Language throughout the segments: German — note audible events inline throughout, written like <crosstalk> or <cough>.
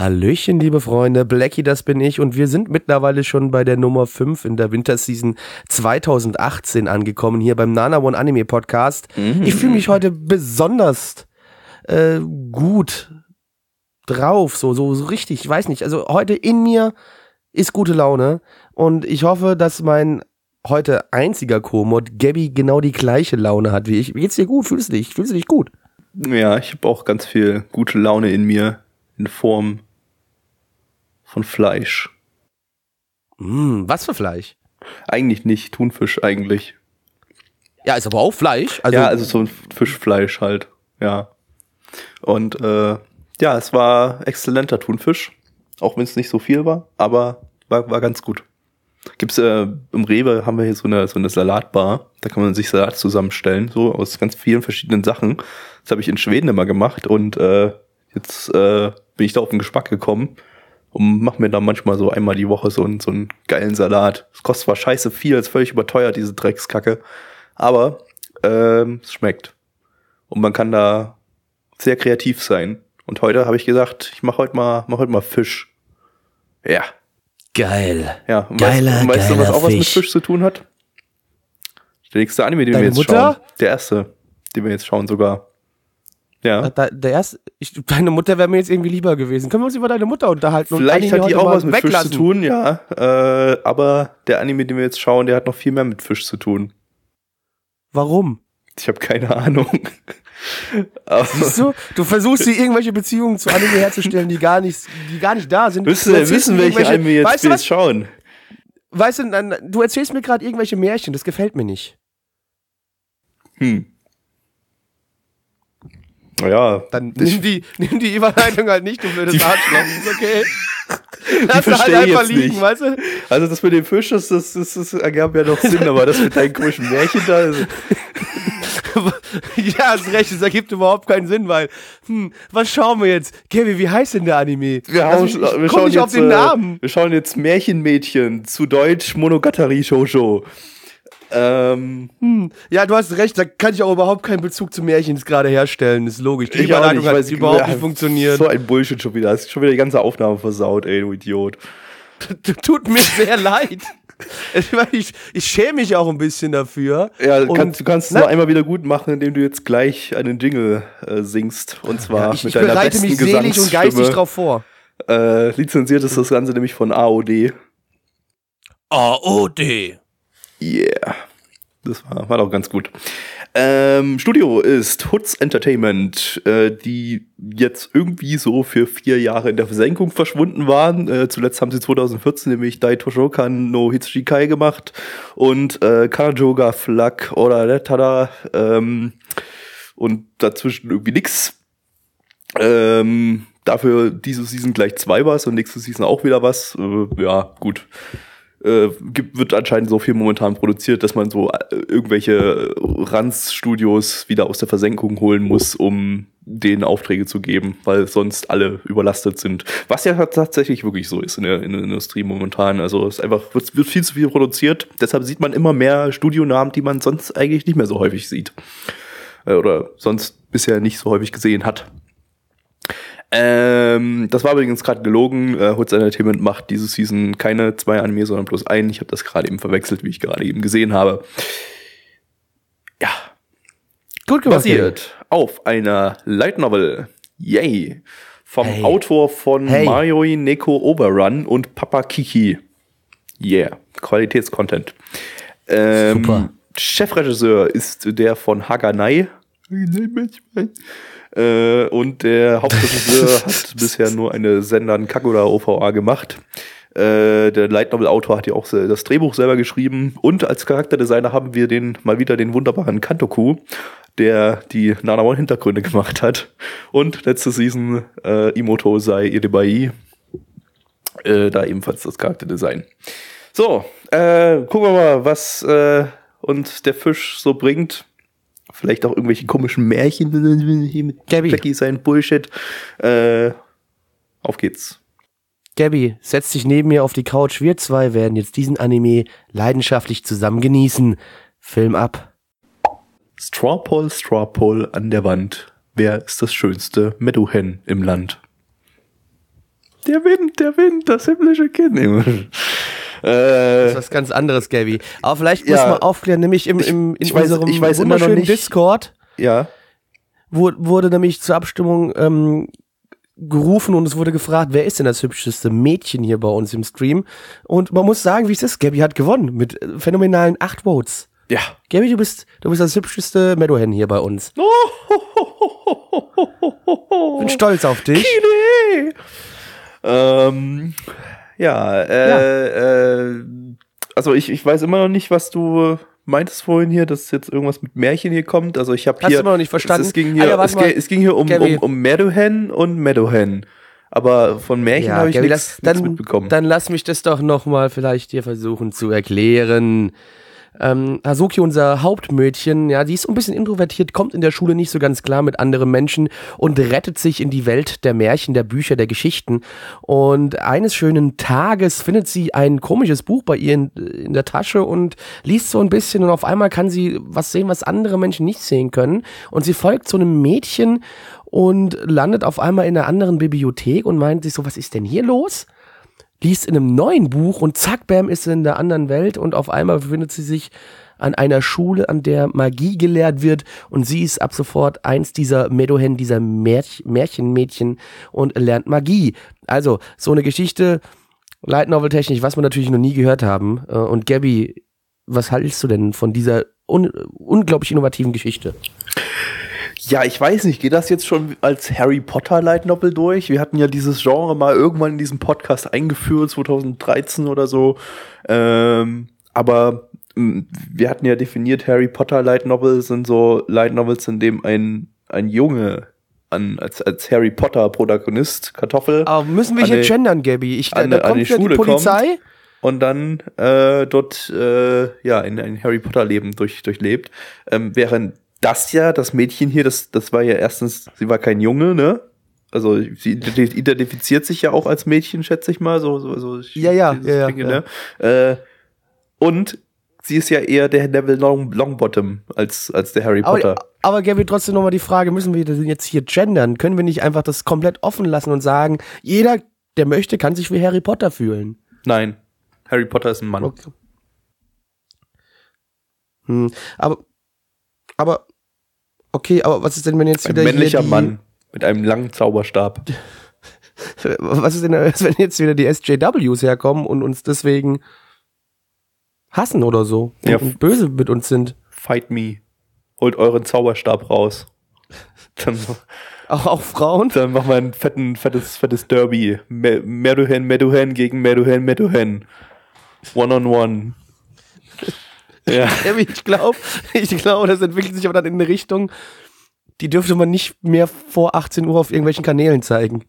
Hallöchen, liebe Freunde, Blackie, das bin ich und wir sind mittlerweile schon bei der Nummer 5 in der Winterseason 2018 angekommen, hier beim Nana One Anime Podcast. Mhm. Ich fühle mich heute besonders äh, gut drauf, so, so, so richtig, ich weiß nicht, also heute in mir ist gute Laune und ich hoffe, dass mein heute einziger Co-Mod Gabby genau die gleiche Laune hat wie ich. Geht's dir gut? Fühlst du dich? Fühlst du dich gut? Ja, ich habe auch ganz viel gute Laune in mir in Form von Fleisch. Hm, was für Fleisch? Eigentlich nicht, Thunfisch eigentlich. Ja, ist aber auch Fleisch. Also, ja, also so ein Fischfleisch halt, ja. Und äh, ja, es war exzellenter Thunfisch, auch wenn es nicht so viel war, aber war, war ganz gut. Gibt's äh, im Rewe haben wir hier so eine so eine Salatbar, da kann man sich Salat zusammenstellen, so aus ganz vielen verschiedenen Sachen. Das habe ich in Schweden immer gemacht und äh, jetzt äh, bin ich da auf den Geschmack gekommen und mache mir da manchmal so einmal die Woche so einen so einen geilen Salat. Es kostet zwar scheiße viel, ist völlig überteuert diese Dreckskacke, aber ähm, es schmeckt und man kann da sehr kreativ sein. Und heute habe ich gesagt, ich mache heute mal mach heute mal Fisch. Ja. Geil. Ja, und Geiler, weißt, und weißt du, was auch was mit Fisch. Fisch zu tun hat? Der nächste Anime, den Deine wir jetzt Mutter? schauen. Der erste, den wir jetzt schauen sogar. Ja. Da, der erste, ich, deine Mutter wäre mir jetzt irgendwie lieber gewesen. Können wir uns über deine Mutter unterhalten? Vielleicht hat die auch was mit weglassen? Fisch zu tun, ja. Äh, aber der Anime, den wir jetzt schauen, der hat noch viel mehr mit Fisch zu tun. Warum? Ich habe keine Ahnung. <laughs> Siehst du, du versuchst hier irgendwelche Beziehungen zu Anime herzustellen, die gar nicht, die gar nicht da sind. Du erzählst wissen, welche Anime jetzt weißt wir du jetzt schauen? Weißt du, du erzählst mir gerade irgendwelche Märchen, das gefällt mir nicht. Hm. Naja, Dann nimm die, nimm die Überleitung halt nicht, du blödes Die- Arschloch, ist okay. <laughs> Lass versteh halt einfach jetzt liegen, nicht. weißt du? Also das mit dem Fisch, das, das, das, das ergab ja noch Sinn, aber das mit deinen komischen Märchen da, also, <laughs> ja, hast recht, es ergibt überhaupt keinen Sinn, weil, hm, was schauen wir jetzt? Kevin, wie heißt denn der Anime? wir, Also ich, wir schauen nicht jetzt, auf den äh, Namen. wir schauen jetzt Märchenmädchen, zu Deutsch Monogatari Shoujo. Ähm, Hm, ja, du hast recht, da kann ich auch überhaupt keinen Bezug zu Märchens gerade herstellen, ist logisch. Die ich auch Überleitung nicht, hat weiß ich- überhaupt ja, nicht funktioniert. So ein Bullshit schon wieder. Hast schon wieder die ganze Aufnahme versaut, ey, du Idiot. Tut mir sehr <laughs> leid. Ich, ich, ich schäme mich auch ein bisschen dafür. Ja, kannst, du kannst es noch einmal wieder gut machen, indem du jetzt gleich einen Jingle äh, singst. Und zwar ich, mit ich deiner bereite besten mich selig und geistig drauf vor. Äh, lizenziert ist das Ganze nämlich von AOD. AOD. Yeah. Das war, war doch ganz gut. Ähm, Studio ist Hoods Entertainment, äh, die jetzt irgendwie so für vier Jahre in der Versenkung verschwunden waren. Äh, zuletzt haben sie 2014 nämlich Dai Toshokan no Hitsuchikai gemacht und äh, Kanajoga Flag oder Retada ähm, und dazwischen irgendwie nix. Ähm, dafür diese Season gleich zwei was und nächste Season auch wieder was. Äh, ja, gut äh, gibt, wird anscheinend so viel momentan produziert, dass man so äh, irgendwelche Ranz-Studios wieder aus der Versenkung holen muss, um denen Aufträge zu geben, weil sonst alle überlastet sind. Was ja tatsächlich wirklich so ist in der, in der Industrie momentan. Also es einfach, wird, wird viel zu viel produziert. Deshalb sieht man immer mehr Studionamen, die man sonst eigentlich nicht mehr so häufig sieht. Äh, oder sonst bisher nicht so häufig gesehen hat. Ähm, das war übrigens gerade gelogen. Äh, Hoods Entertainment macht diese Season keine zwei Anime, sondern bloß einen. Ich habe das gerade eben verwechselt, wie ich gerade eben gesehen habe. Ja, Gut gemacht. basiert auf einer Light Novel. Yay. Vom Hey. Autor von Hey. Mayoi Neko Overrun und Papa Kiki. Yeah. Qualitätscontent. Ähm, Super. Chefregisseur ist der von Haganai. Äh, und der <laughs> Hauptregisseur hat bisher nur eine Sendern Kagura OVA gemacht. Äh, der Light Novel Autor hat ja auch das Drehbuch selber geschrieben und als Charakterdesigner haben wir den mal wieder den wunderbaren Kantoku, der die Nana One Hintergründe gemacht hat und letzte Season äh, Imoto Sai Idebai äh, da ebenfalls das Charakterdesign. So, äh, gucken wir mal, was äh, uns der Fisch so bringt. Vielleicht auch irgendwelche komischen Märchen hier mit Gabby. Jackie sein Bullshit. Äh, auf geht's. Gabby, setz dich neben mir auf die Couch. Wir zwei werden jetzt diesen Anime leidenschaftlich zusammen genießen. Film ab. Strawpoll, Strawpoll an der Wand. Wer ist das schönste Meadowhen im Land? Der Wind, der Wind, das himmlische Kind. Das ist äh, was ganz anderes, Gabby. Aber vielleicht Ja. müssen wir aufklären, nämlich im, im, in ich weiß- unserem ich weiß wunderschönen nicht- Discord ja. wurde, wurde nämlich zur Abstimmung ähm, gerufen und es wurde gefragt, wer ist denn das hübscheste Mädchen hier bei uns im Stream? Und man muss sagen, wie es ist, Gabby hat gewonnen mit äh, phänomenalen acht Votes. Ja. Gabby, du bist, du bist das hübscheste Meadowhen hier bei uns. Bin stolz auf dich. Kine. Ähm, ja, äh, äh, also ich, ich weiß immer noch nicht, was du meintest vorhin hier, dass jetzt irgendwas mit Märchen hier kommt. Also ich habe Hast hier. du immer noch nicht verstanden? Es, es, ging Ah hier, ja, warte es, es ging hier um, um, um Meadowhen und Meadowhen. Aber von Märchen habe ich nichts mitbekommen. dann lass mich das doch noch mal vielleicht dir versuchen zu erklären. Ähm, Hazuki, unser Hauptmädchen, ja, die ist ein bisschen introvertiert, kommt in der Schule nicht so ganz klar mit anderen Menschen und rettet sich in die Welt der Märchen, der Bücher, der Geschichten. Und eines schönen Tages findet sie ein komisches Buch bei ihr in, in der Tasche und liest so ein bisschen und auf einmal kann sie was sehen, was andere Menschen nicht sehen können. Und sie folgt so einem Mädchen und landet auf einmal in einer anderen Bibliothek und meint sich so, was ist denn hier los? Liest in einem neuen Buch und zack, bam, ist sie in der anderen Welt und auf einmal befindet sie sich an einer Schule, an der Magie gelehrt wird und sie ist ab sofort eins dieser Meadowhen, dieser Märch Märchenmädchen und lernt Magie. Also, so eine Geschichte, Light Novel technisch, was wir natürlich noch nie gehört haben. Äh, Und Gabby, was hältst du denn von dieser un unglaublich innovativen Geschichte? Ja, ich weiß nicht, geht das jetzt schon als Harry Potter Light Novel durch? Wir hatten ja dieses Genre mal irgendwann in diesem Podcast eingeführt, 2013 oder so. Ähm, aber mh, wir hatten ja definiert, Harry Potter Light Novels sind so Light Novels, in dem ein, ein Junge an, als, als Harry Potter Protagonist, Kartoffel, Aber müssen wir hier die- gendern, Gabby? Ich, an da an kommt die ja die Polizei. und dann äh, dort äh, ja in ein Harry Potter Leben durch, durchlebt. Ähm, während das ja, das Mädchen hier, das, das war ja erstens, sie war kein Junge, ne? Also sie identi- identifiziert sich ja auch als Mädchen, schätze ich mal. So, so, so Ja, ja, ja, ja, Ding, ja. Ne? Äh, und sie ist ja eher der Neville Long, Longbottom als, als der Harry Potter. Aber, aber Gabby, trotzdem nochmal die Frage, müssen wir das jetzt hier gendern? Können wir nicht einfach das komplett offen lassen und sagen, jeder, der möchte, kann sich wie Harry Potter fühlen? Nein, Harry Potter ist ein Mann. Okay. Hm, aber, aber, okay, aber was ist denn, wenn jetzt Ein wieder hier männlicher die, Mann mit einem langen Zauberstab. <laughs> Was ist denn, <laughs> wenn jetzt wieder die SJWs herkommen und uns deswegen hassen oder so Ja. und böse mit uns sind? Fight me. Holt euren Zauberstab raus. Dann, Auch, auch Frauen? dann machen wir ein fetten, fettes, fettes Derby. Me- Meadowhen, Meadowhen gegen Meadowhen, Meadowhen. One on one. <laughs> Ja. Ich glaube, ich glaube, das entwickelt sich aber dann in eine Richtung, die dürfte man nicht mehr vor 18 Uhr auf irgendwelchen Kanälen zeigen.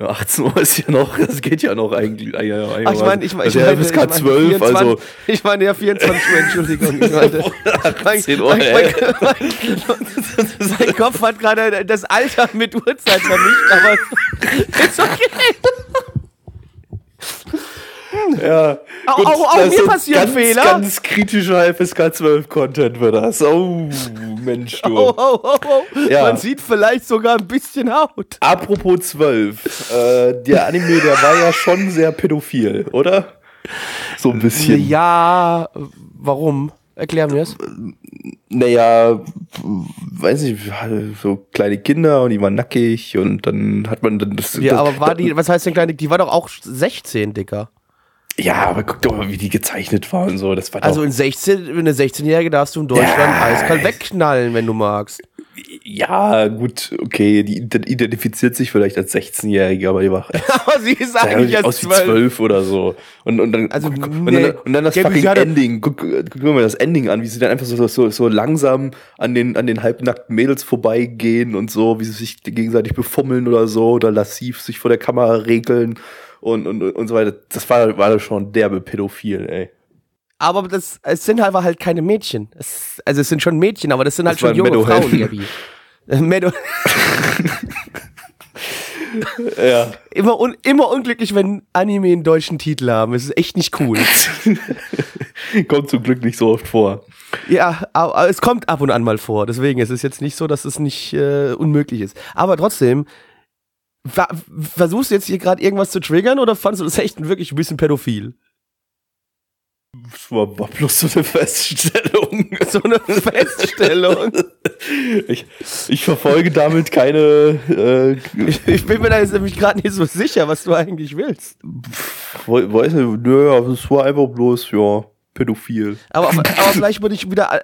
18 Uhr ist ja noch, das geht ja noch eigentlich. Ach, ich meine, ich meine, ich meine, ich meine 12, 24, also ich meine ja 24 Uhr, <laughs> Entschuldigung. Ich meinte, 18 Uhr, mein, mein, mein, mein Kopf hat gerade das Alter mit Uhrzeit vermischt, aber <laughs> ist okay. <laughs> Ja. Auch- auch- auch mir passieren ganz, Fehler. Ganz kritischer FSK 12 Content wird das. Oh, Mensch, du. Oh, oh, oh, oh. Ja. Man sieht vielleicht sogar ein bisschen Haut. Apropos 12, äh, der Anime, der war ja schon sehr pädophil, oder? So ein bisschen. Ja, warum? Erklär mir das. Naja, weiß nicht, so kleine Kinder und die waren nackig und dann hat man dann das. Ja, das, aber war die, was heißt denn kleine, die war doch auch 16, Dicker. Ja, aber guck doch mal, wie die gezeichnet war und so. Das war Also in 16, in eine 16-Jährige darfst du in Deutschland Ja. eiskalt wegknallen, wenn du magst. Ja, gut, okay, die identifiziert sich vielleicht als 16-Jährige, aber die war <laughs> aber sie ist eigentlich ja, aus wie 12 oder so. Und, und, dann, Also, guck, und, nee. dann, und dann das fucking Ending. Guck, guck mal das Ending an, wie sie dann einfach so, so, so langsam an den, an den halbnackten Mädels vorbeigehen und so, wie sie sich gegenseitig befummeln oder so oder lassiv sich vor der Kamera regeln und, und, und so weiter. Das war, war schon derbe pädophil, ey. Aber das, es sind halt, halt keine Mädchen. Es, also es sind schon Mädchen, aber das sind halt Das schon junge Meadowhelden. Frauen. Äh, <laughs> Meadow <laughs> Ja. immer, un immer unglücklich, wenn Anime einen deutschen Titel haben. Es ist echt nicht cool. <laughs> Kommt zum Glück nicht so oft vor. ja, aber, es kommt ab und an mal vor. Deswegen ist es jetzt nicht so, dass es nicht äh, unmöglich ist. Aber trotzdem, versuchst du jetzt hier gerade irgendwas zu triggern oder fandest du das echt wirklich ein bisschen pädophil? Das war, war bloß so eine Feststellung. <laughs> So eine Feststellung. Ich, ich verfolge damit keine, äh, Ich bin mir da jetzt nämlich gerade nicht so sicher, was du eigentlich willst. we- weiß nicht, nö, aber es war einfach bloß, ja, pädophil. Aber, aber vielleicht würde ich wieder.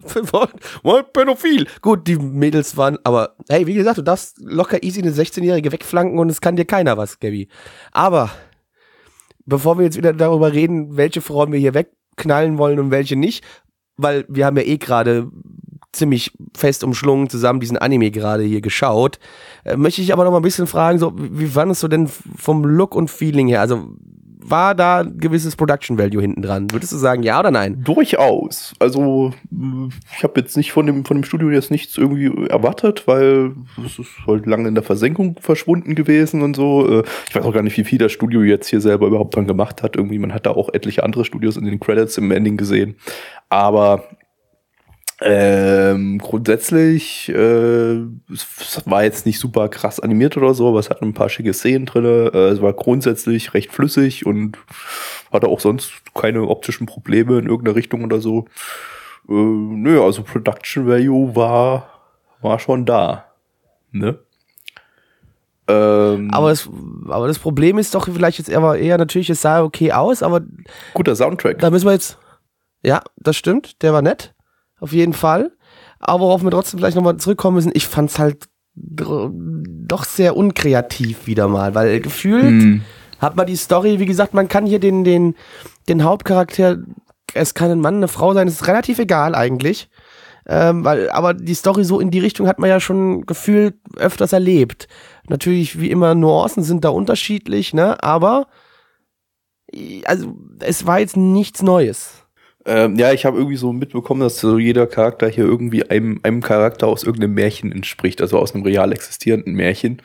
<laughs> Mal pädophil. Gut, die Mädels waren, aber hey, wie gesagt, du darfst locker easy eine 16-Jährige wegflanken und es kann dir keiner was, Gabby. Aber bevor wir jetzt wieder darüber reden, welche Frauen wir hier wegknallen wollen und welche nicht, weil wir haben ja eh gerade ziemlich fest umschlungen zusammen diesen Anime gerade hier geschaut, äh, möchte ich aber noch mal ein bisschen fragen, so wie fandest du denn vom Look und Feeling her? Also war da ein gewisses Production Value hinten dran? Würdest du sagen, ja oder nein? Durchaus. Also, ich habe jetzt nicht von dem, von dem Studio jetzt nichts irgendwie erwartet, weil es ist halt lange in der Versenkung verschwunden gewesen und so. Äh, Ich weiß auch gar nicht, wie viel das Studio jetzt hier selber überhaupt dran gemacht hat. Irgendwie, man hat da auch etliche andere Studios in den Credits im Ending gesehen. Aber ähm, grundsätzlich, äh, es war jetzt nicht super krass animiert oder so, aber es hat ein paar schicke Szenen drinne. Äh, es war grundsätzlich recht flüssig und hatte auch sonst keine optischen Probleme in irgendeiner Richtung oder so. Äh, nö, also Production Value war, war schon da. Ne? Ähm, Aber das, aber das Problem ist doch vielleicht jetzt eher, eher natürlich, es sah okay aus, aber guter Soundtrack. da müssen wir jetzt, ja, das stimmt, der war nett, auf jeden Fall. Aber worauf wir trotzdem vielleicht nochmal zurückkommen müssen, ich fand's halt doch sehr unkreativ wieder mal, weil gefühlt Hm. hat man die Story, wie gesagt, man kann hier den, den, den Hauptcharakter, es kann ein Mann, eine Frau sein, ist relativ egal eigentlich. Ähm, weil, aber die Story so in die Richtung hat man ja schon gefühlt öfters erlebt. Natürlich, wie immer, Nuancen sind da unterschiedlich, ne? Aber also es war jetzt nichts Neues. Ähm, ja, ich habe irgendwie so mitbekommen, dass so jeder Charakter hier irgendwie einem, einem Charakter aus irgendeinem Märchen entspricht, also aus einem real existierenden Märchen.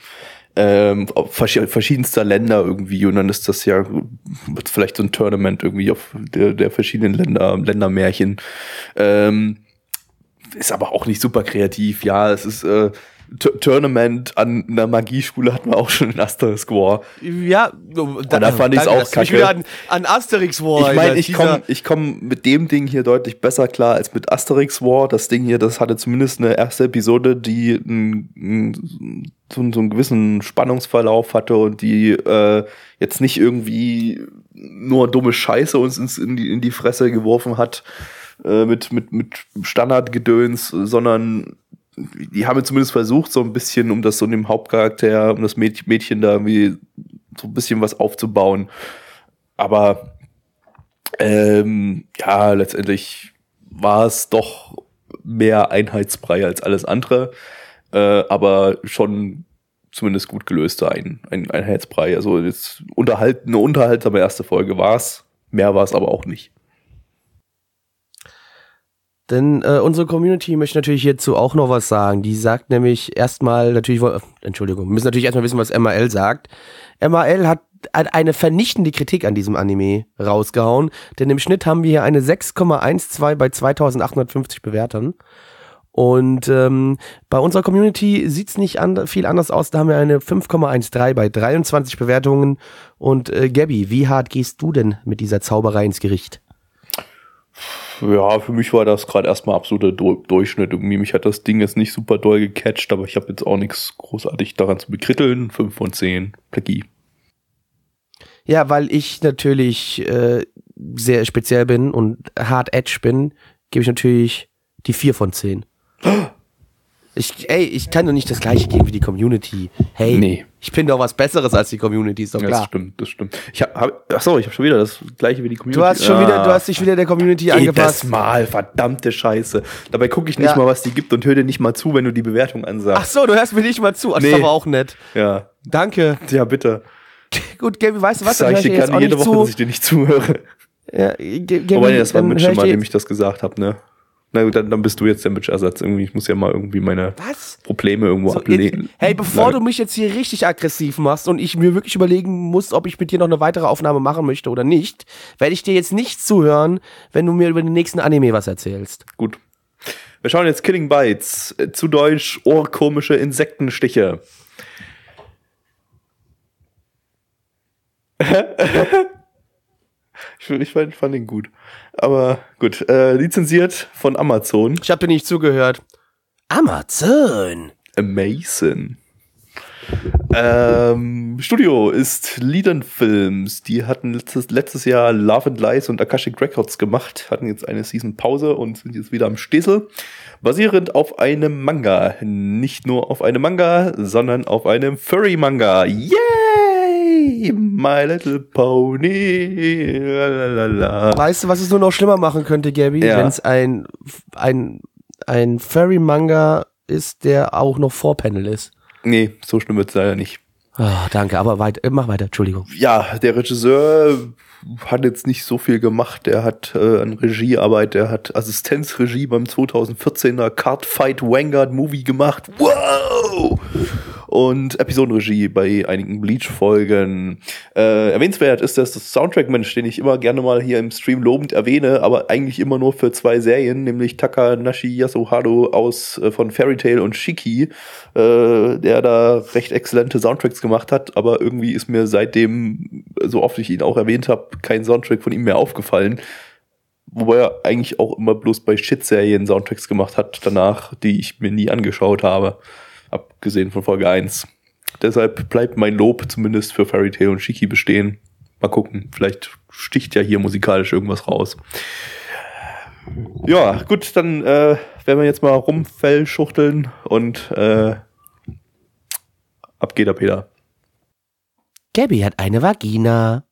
Ähm, verschi- verschiedenster Länder irgendwie und dann ist das ja vielleicht so ein Tournament irgendwie auf der, der verschiedenen Länder, Ländermärchen. Ähm, ist aber auch nicht super kreativ, ja, es ist äh, T Tournament an einer Magieschule hatten wir auch schon in Asterisk War. Ja, da fand ich's auch kacke. an, an Asterix War. Ich meine, ich komme ich komm mit dem Ding hier deutlich besser klar als mit Asterix War. Das Ding hier, das hatte zumindest eine erste Episode, die einen, so, einen- so einen gewissen Spannungsverlauf hatte und die äh, jetzt nicht irgendwie nur dumme Scheiße uns ins, in, die, in die Fresse geworfen hat äh, mit, mit, mit Standardgedöns, sondern die haben zumindest versucht, so ein bisschen, um das so dem Hauptcharakter, um das Mädchen, Mädchen da irgendwie so ein bisschen was aufzubauen. Aber ähm, ja, letztendlich war es doch mehr Einheitsbrei als alles andere, äh, aber schon zumindest gut gelöster ein, ein Einheitsbrei. Also jetzt unterhalt, eine unterhaltsame erste Folge war es, mehr war es aber auch nicht. Denn äh, unsere Community möchte natürlich hierzu auch noch was sagen. Die sagt nämlich erstmal, natürlich, äh, Entschuldigung, wir müssen natürlich erstmal wissen, was MAL sagt. MAL hat hat eine vernichtende Kritik an diesem Anime rausgehauen, denn im Schnitt haben wir hier eine 6,12 bei 2850 Bewertern. Und ähm, bei unserer Community sieht's nicht an, viel anders aus. Da haben wir eine 5,13 bei 23 Bewertungen. Und äh, Gabby, wie hart gehst du denn mit dieser Zauberei ins Gericht? Ja, für mich war das gerade erstmal absoluter Du- Durchschnitt. Irgendwie, mich hat das Ding jetzt nicht super doll gecatcht, aber ich habe jetzt auch nichts großartig daran zu bekritteln. 5 von 10, Plecki. Ja, weil ich natürlich äh, sehr speziell bin und hard edge bin, gebe ich natürlich die 4 von 10. <gasps> Ich, ey, ich kann doch nicht das gleiche geben wie die Community. Hey, Nee. ich bin doch was Besseres als die Community, ist doch Ja, klar. Das stimmt, das stimmt. Ich hab, hab, ach so, ich habe schon wieder das gleiche wie die Community. Du hast schon wieder, du Ah, hast dich wieder der Community jedes angepasst. Mal, verdammte Scheiße. Dabei gucke ich nicht Ja. mal, was die gibt und höre dir nicht mal zu, wenn du die Bewertung ansagst. Ach so, du hörst mir nicht mal zu. Ach, Das Nee. ist aber auch nett. Ja, Danke. ja, bitte. <laughs> Gut, Gaby, weißt du was? Sag ich dir gerne jede Woche, dass zu. ich dir nicht zuhöre. Ja, Gaby, Wobei, das war Mitch immer, dir dem ich das gesagt habe, ne? Na gut, dann, dann bist du jetzt. Irgendwie, ich muss ja mal irgendwie meine Was? Probleme irgendwo So, ablegen. hey, bevor du mich jetzt hier richtig aggressiv machst und ich mir wirklich überlegen muss, ob ich mit dir noch eine weitere Aufnahme machen möchte oder nicht, werde ich dir jetzt nicht zuhören, wenn du mir über den nächsten Anime was erzählst. Gut. Wir schauen jetzt Killing Bites. Äh, Zu Deutsch ohrkomische Insektenstiche. ich <laughs> ich fand, fand ihn gut. Aber gut. Äh, lizenziert von Amazon. Ich habe dir nicht zugehört. Amazon. Amazing. Ähm, Studio ist Leadern Films. Die hatten letztes, letztes Jahr Love and Lies und Akashic Records gemacht, hatten jetzt eine Season Pause und sind jetzt wieder am Stissel. Basierend auf einem Manga. Nicht nur auf einem Manga, sondern auf einem Furry-Manga. My Little Pony. Lalalala. Weißt du, was es nur noch schlimmer machen könnte, Gabby? Ja. Wenn es ein, ein, ein Furry-Manga ist, der auch noch Vorpanel ist. Nee, so schlimm wird's leider nicht. Ah, danke, aber weit, äh, mach weiter, Entschuldigung. ja, der Regisseur hat jetzt nicht so viel gemacht. Der hat äh, an Regiearbeit, der hat Assistenzregie beim 2014er Cardfight Vanguard Movie gemacht. Wow! Und Episodenregie bei einigen Bleach-Folgen. Äh, erwähnenswert ist das, Soundtrack-Mensch, den ich immer gerne mal hier im Stream lobend erwähne, aber eigentlich immer nur für zwei Serien, nämlich Takanashi Yasuhado aus äh, von Fairy Tail und Shiki, äh, der da recht exzellente Soundtracks gemacht hat, aber irgendwie ist mir seitdem, so oft ich ihn auch erwähnt habe, kein Soundtrack von ihm mehr aufgefallen. Wobei er eigentlich auch immer bloß bei Shit-Serien Soundtracks gemacht hat danach, die ich mir nie angeschaut habe. Abgesehen von Folge 1. Deshalb bleibt mein Lob zumindest für Fairy Tail und Shiki bestehen. Mal gucken, vielleicht sticht ja hier musikalisch irgendwas raus. Ja, gut, dann äh, werden wir jetzt mal rumfellschuchteln und äh, ab geht der Peter. Gabby hat eine Vagina.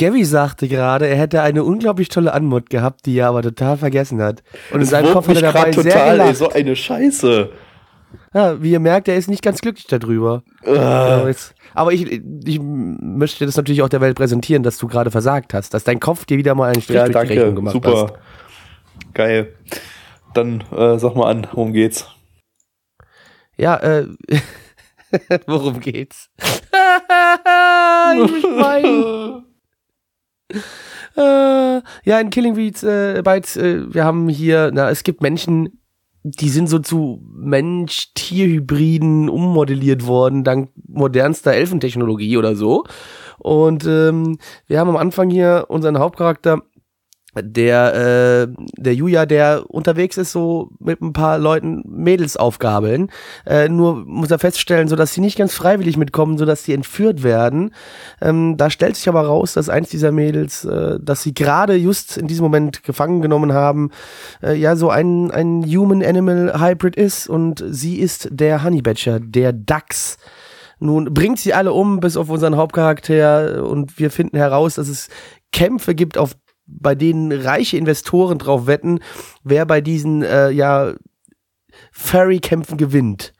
Gabby sagte gerade, er hätte eine unglaublich tolle Anmut gehabt, die er aber total vergessen hat. Und in seinem Kopf hat er dabei grad sehr total, ey, gelacht. so eine Scheiße. Ja, wie ihr merkt, er ist nicht ganz glücklich darüber. Äh, Aber ich, ich möchte das natürlich auch der Welt präsentieren, dass du gerade versagt hast, dass dein Kopf dir wieder mal einen Strich ja, durch die Rechnung danke, gemacht super. hast. Geil. Dann äh, sag mal an, worum geht's? Ja, äh, <laughs> worum geht's? <laughs> ich muss weinen. äh, ja, in Killing Beats, äh, Bites, äh, wir haben hier, na, es gibt Menschen, die sind so zu Mensch-Tier-Hybriden ummodelliert worden, dank modernster Elfentechnologie oder so. Und ähm, wir haben am Anfang hier unseren Hauptcharakter, der, äh, der Julia, der unterwegs ist, so mit ein paar Leuten Mädels aufgabeln. Äh, nur muss er feststellen, so dass sie nicht ganz freiwillig mitkommen, so dass sie entführt werden. Ähm, da stellt sich aber raus, dass eins dieser Mädels, äh, dass sie gerade just in diesem Moment gefangen genommen haben, äh, ja, so ein, ein Human-Animal-Hybrid ist und sie ist der Honey Badger, der Dachs. Nun bringt sie alle um, bis auf unseren Hauptcharakter und wir finden heraus, dass es Kämpfe gibt, auf bei denen reiche Investoren drauf wetten, wer bei diesen äh, ja Furry-Kämpfen gewinnt.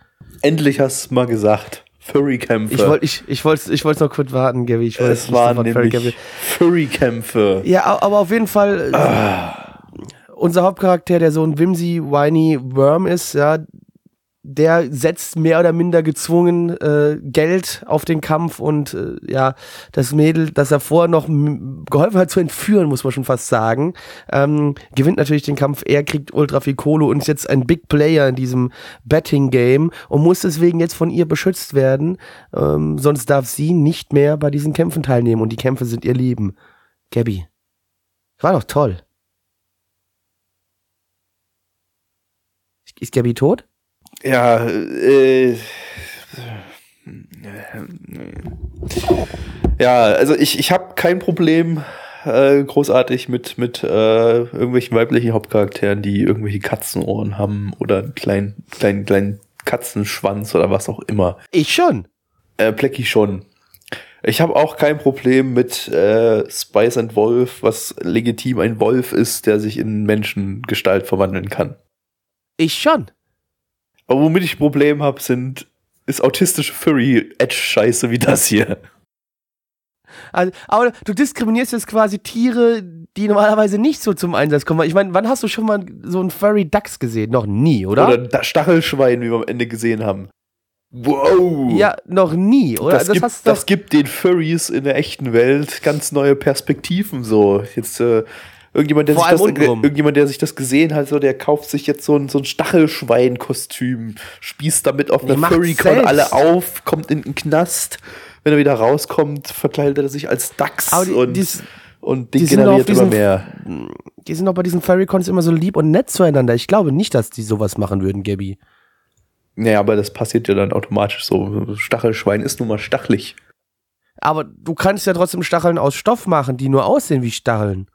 Endlich hast du mal gesagt. Furry-Kämpfe. Ich wollte ich, ich wollte ich wollte noch kurz warten, Gabby. Ich wollte es waren nämlich Furry-Kämpfe. Ja, au- aber auf jeden Fall äh, unser Hauptcharakter, der so ein whimsy, whiny Worm ist, ja, der setzt mehr oder minder gezwungen äh, Geld auf den Kampf und äh, ja, das Mädel, das er vorher noch geholfen hat zu entführen, muss man schon fast sagen, ähm, gewinnt natürlich den Kampf. Er kriegt ultra viel Kohle und ist jetzt ein Big Player in diesem Betting-Game und muss deswegen jetzt von ihr beschützt werden, ähm, sonst darf sie nicht mehr bei diesen Kämpfen teilnehmen und die Kämpfe sind ihr Leben. Gabby, war doch toll. Ist Gabby tot? Ja, äh, ja, also ich, ich habe kein Problem äh, großartig mit, mit äh, irgendwelchen weiblichen Hauptcharakteren, die irgendwelche Katzenohren haben oder einen kleinen, kleinen, kleinen Katzenschwanz oder was auch immer. Ich schon. Äh, Plecki schon. Ich habe auch kein Problem mit äh, Spice and Wolf, was legitim ein Wolf ist, der sich in Menschengestalt verwandeln kann. Ich schon. Aber womit ich ein Problem habe, sind ist autistische Furry-Edge-Scheiße wie das hier. Also, aber du diskriminierst jetzt quasi Tiere, die normalerweise nicht so zum Einsatz kommen. Ich meine, wann hast du schon mal so einen Furry Dachs gesehen? Noch nie, oder? Oder das Stachelschwein, wie wir am Ende gesehen haben. Wow. Ja, noch nie, oder? Das, gibt, hast du das gibt den Furries in der echten Welt ganz neue Perspektiven so. Jetzt äh, irgendjemand, der Vor sich das, untenrum. irgendjemand, der sich das gesehen hat, so, der kauft sich jetzt so ein, so ein Stachelschwein-Kostüm, spießt damit auf einer Furry-Con alle auf, kommt in den Knast. Wenn er wieder rauskommt, verkleidet er sich als Dachs die- und, dies- und die die sind auf generiert immer diesen- mehr. die sind doch bei diesen Furry-Cons immer so lieb und nett zueinander. Ich glaube nicht, dass die sowas machen würden, Gabby. Naja, aber das passiert ja dann automatisch so. Stachelschwein ist nun mal stachelig. Aber du kannst ja trotzdem Stacheln aus Stoff machen, die nur aussehen wie Stacheln.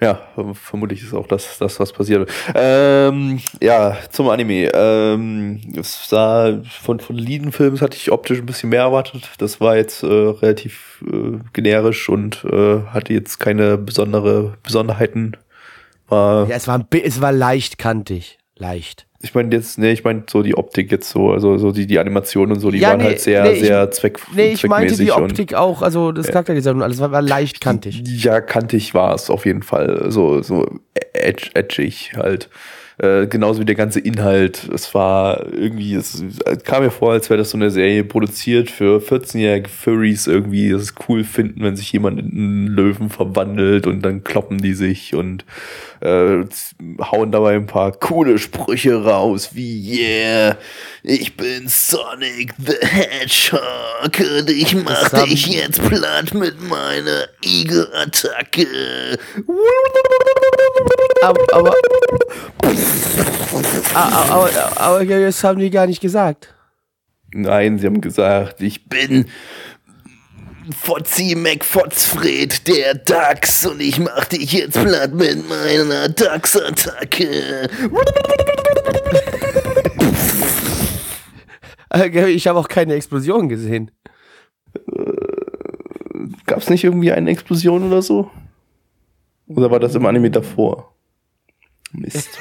Ja, vermutlich ist auch das, das was passiert. Ähm, ja, zum Anime. Ähm, es sah von, von Lieden-Films hatte ich optisch ein bisschen mehr erwartet. Das war jetzt äh, relativ äh, generisch und äh, hatte jetzt keine besondere Besonderheiten. War, Ja, es war, ein es war leicht kantig. Leicht. ich meine jetzt, nee, ich meine so die Optik jetzt so, also so die, die Animation und so, die Ja, waren nee, halt sehr, nee, ich- sehr zweck, Nee, ich meinte die zweckmäßig Optik auch, also das Charakterdesign und alles war, war leicht kantig. Ja, kantig war es auf jeden Fall. So, so edge, edgig halt. Äh, genauso wie der ganze Inhalt. Es war irgendwie, es, kam mir vor, als wäre das so eine Serie produziert für 14-jährige Furries irgendwie, das es cool finden, wenn sich jemand in einen Löwen verwandelt und dann kloppen die sich und äh, hauen dabei ein paar coole Sprüche raus, wie yeah, ich bin Sonic the Hedgehog und ich mach haben- dich jetzt platt mit meiner Igel-Attacke. Aber, aber, aber, aber, das haben die gar nicht gesagt. Nein, sie haben gesagt, ich bin Fotzi McFotzfred, der Dachs, und ich mach dich jetzt platt mit meiner Dachs-Attacke. Äh, Ich habe auch keine Explosion gesehen. Gab's nicht irgendwie eine Explosion oder so? Oder war das im Anime davor? Mist. <laughs>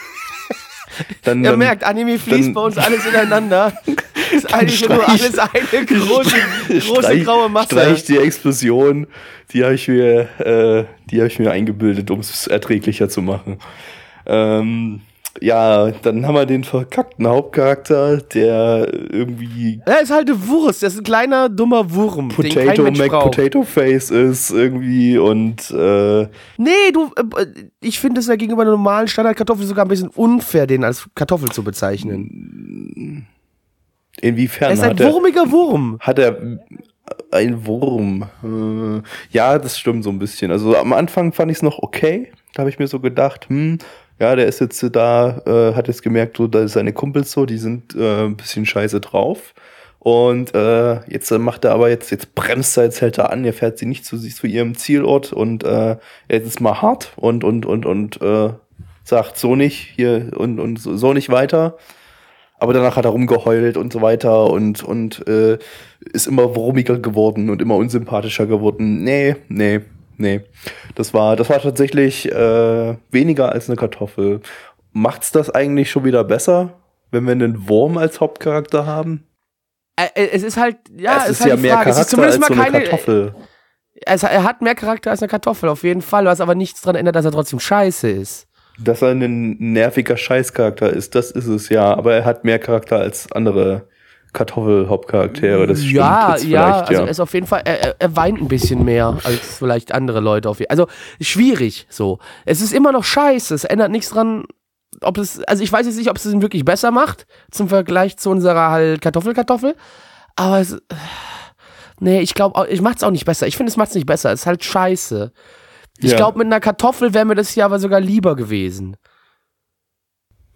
Dann, Ihr dann- merkt, Anime fließt dann- bei uns alles ineinander. <laughs> Ist eigentlich nur streich- alles eine <laughs> große, große Streich- graue Masse. Streich die Explosion, die habe ich mir, äh, die habe ich mir eingebildet, um es erträglicher zu machen. Ähm, ja, dann haben wir den verkackten Hauptcharakter, der irgendwie Er ist halt eine Wurst, das ist ein kleiner, dummer Wurm, Potato Mac braucht. Potato Face ist irgendwie und äh, Nee, du, äh, ich finde es ja gegenüber einer normalen Standardkartoffel sogar ein bisschen unfair, den als Kartoffel zu bezeichnen. inwiefern Er ist ein er, wurmiger Wurm. hat er ein Wurm. Äh, ja, das stimmt so ein bisschen. Also am Anfang fand ich es noch okay. Da habe ich mir so gedacht, hm, ja, der ist jetzt da, äh, hat jetzt gemerkt, so, da ist seine Kumpels so, die sind äh, ein bisschen scheiße drauf. Und äh, jetzt äh, macht er aber jetzt, jetzt bremst er, jetzt hält er an, er fährt sie nicht zu, zu ihrem Zielort und äh, jetzt ist mal hart und und und und äh, sagt so nicht hier und und so so nicht weiter. Aber danach hat er rumgeheult und so weiter und, und äh, ist immer wurmiger geworden und immer unsympathischer geworden. Nee, nee, nee. Das war, das war tatsächlich äh, weniger als eine Kartoffel. Macht's das eigentlich schon wieder besser, wenn wir einen Wurm als Hauptcharakter haben? Es ist halt, ja, es ist halt ja die mehr Frage. Es ist Charakter als zumindest so mal eine keine, Kartoffel. Es, er hat mehr Charakter als eine Kartoffel, auf jeden Fall, was aber nichts daran ändert, dass er trotzdem scheiße ist. Dass er ein nerviger Scheißcharakter ist, das ist es ja. Aber er hat mehr Charakter als andere Kartoffel-Hauptcharaktere. Das stimmt ja, jetzt ja, vielleicht, also ja. er ist auf jeden Fall, er, er- er weint ein bisschen mehr als vielleicht andere Leute auf jeden Also schwierig so. Es ist immer noch scheiße, es ändert nichts dran, ob es, also ich weiß jetzt nicht, ob es ihn wirklich besser macht, zum Vergleich zu unserer halt Kartoffelkartoffel, aber es, nee, ich glaube, ich mach's auch nicht besser. Ich finde, es macht's nicht besser, es ist halt scheiße. Ich Ja. glaube, mit einer Kartoffel wäre mir das hier aber sogar lieber gewesen.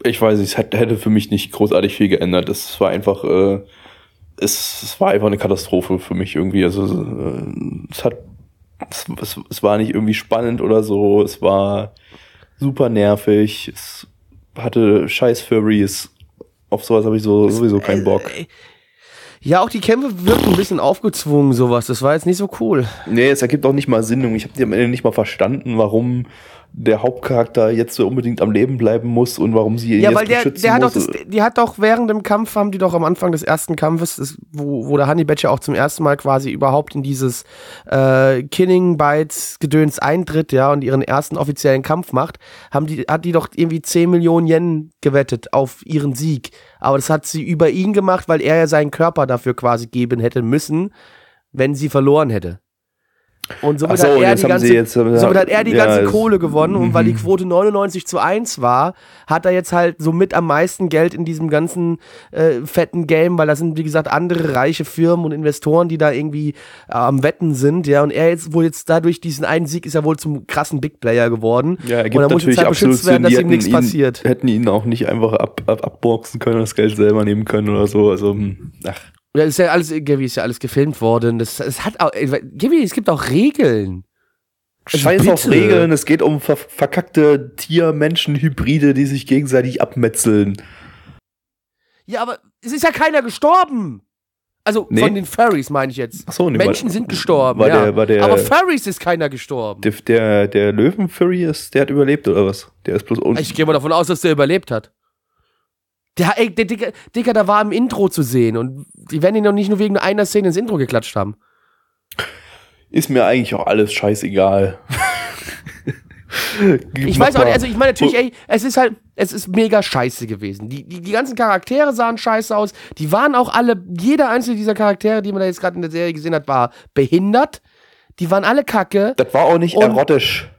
Ich weiß nicht, es hätte, für mich nicht großartig viel geändert. Es war einfach, äh, es, es war einfach eine Katastrophe für mich irgendwie. Also äh, es hat es, es, es war nicht irgendwie spannend oder so. Es war super nervig. Es hatte scheiß Furries. Auf sowas habe ich so, sowieso keinen Bock. Äh, Ja, auch die Kämpfe wirken ein bisschen aufgezwungen, sowas. Das war jetzt nicht so cool. Nee, es ergibt auch nicht mal Sinn. Und ich habe am Ende nicht mal verstanden, warum der Hauptcharakter jetzt so unbedingt am Leben bleiben muss und warum sie ihn Ja, jetzt weil der, beschützen der hat doch muss. das, die hat doch während dem Kampf, haben die doch am Anfang des ersten Kampfes, das, wo, wo der Honey Badger auch zum ersten Mal quasi überhaupt in dieses äh, Killing Bites Gedöns eintritt, ja, und ihren ersten offiziellen Kampf macht, haben die, hat die doch irgendwie 10 Millionen Yen gewettet auf ihren Sieg. Aber das hat sie über ihn gemacht, weil er ja seinen Körper dafür quasi geben hätte müssen, wenn sie verloren hätte. Und somit, so, hat, er die ganze, jetzt, äh, somit hat er die ganze Kohle gewonnen und weil die Mhm. Quote 99 zu 1 war, hat er jetzt halt somit am meisten Geld in diesem ganzen äh, fetten Game, weil da sind, wie gesagt, andere reiche Firmen und Investoren, die da irgendwie äh, am Wetten sind, ja, und er jetzt wohl jetzt dadurch diesen einen Sieg ist er wohl zum krassen Big Player geworden. Ja, er und gibt er muss jetzt halt beschützt werden, dass ihm nichts ihn, passiert. hätten ihn auch nicht einfach ab, ab, abboxen können und das Geld selber nehmen können oder so. Also, hm, ach. Ja, ist ja alles, Gaby, ist ja alles gefilmt worden. Das, es hat auch, Gaby, es gibt auch Regeln. Also Scheiß auf bitte. Regeln, es geht um ver verkackte Tier-Menschen-Hybride, die sich gegenseitig abmetzeln. Ja, aber es ist ja keiner gestorben. Also Nee. von den Furries meine ich jetzt. Ach so, nee, Menschen war- sind gestorben, war ja. der- war der- aber Furries ist keiner gestorben. Der, der, der Löwen-Furry ist, der hat überlebt oder was? Der ist bloß unten. Ich gehe mal davon aus, dass der überlebt hat. Der, ey, der Dicker, Dicker, da war im Intro zu sehen und die werden ihn doch nicht nur wegen einer Szene ins Intro geklatscht haben. Ist mir eigentlich auch alles scheißegal. <laughs> Ich weiß auch nicht, also ich meine natürlich, ey, es ist halt, es ist mega scheiße gewesen. Die, die, die ganzen Charaktere sahen scheiße aus. Die waren auch alle, jeder einzelne dieser Charaktere, die man da jetzt gerade in der Serie gesehen hat, war behindert. Die waren alle kacke. Das war auch nicht Und- erotisch.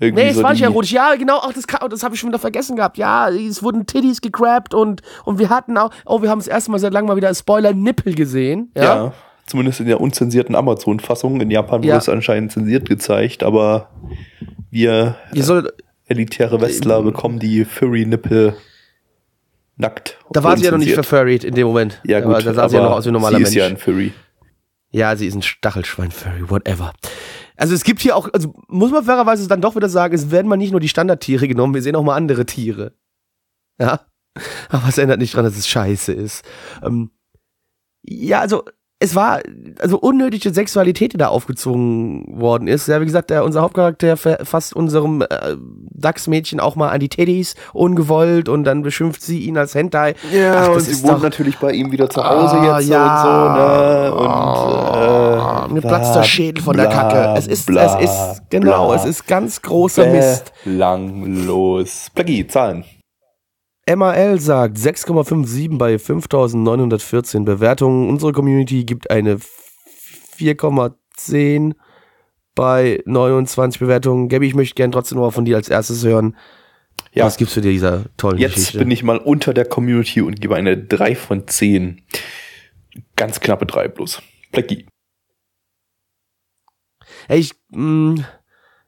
Irgendwie Nee, es so war nicht erotisch. Ja, genau, ach, das, ka- das habe ich schon wieder vergessen gehabt. Ja, es wurden Titties gegrabt und, und wir hatten auch, oh, wir haben das erste Mal seit langem mal wieder Spoiler-Nippel gesehen. Ja. Ja. zumindest in der unzensierten Amazon-Fassung. In Japan wurde Ja. es anscheinend zensiert gezeigt, aber wir soll, elitäre Westler bekommen die Furry-Nippel nackt. da war sie ja noch nicht verfurried in dem Moment. Ja, gut, Aber da sah sie ja noch aus wie ein normaler sie Mensch. ist ja ein Furry. Ja, sie ist ein Stachelschwein-Furry, whatever. Also es gibt hier auch, also muss man fairerweise dann doch wieder sagen, es werden mal nicht nur die Standardtiere genommen, wir sehen auch mal andere Tiere. Ja. <laughs> Aber es ändert nicht dran, dass es scheiße ist. Ähm, ja, also es war also unnötige Sexualität, die da aufgezogen worden ist. Ja, wie gesagt, der, unser Hauptcharakter fasst unserem äh, Dachsmädchen auch mal an die Teddys ungewollt und dann beschimpft sie ihn als Hentai. Ja, Ach, und das sie ist wohnt doch- natürlich bei ihm wieder zu Hause Ah, jetzt ja. und so, ne? Und, äh, Mir platzt der Schädel von der bla, Kacke. Es ist, bla, es ist, genau, bla. es ist ganz großer Mist. Belanglos. Plaggi, Zahlen. MAL sagt 6,57 bei 5914 Bewertungen. Unsere Community gibt eine 4,10 bei 29 Bewertungen. Gabby, ich möchte gerne trotzdem noch mal von dir als erstes hören. Ja. Was gibst du dir dieser tollen Jetzt Geschichte? bin ich mal unter der Community und gebe eine 3 von 10. Ganz knappe 3 plus. Plaggi. Ey, ich, mh,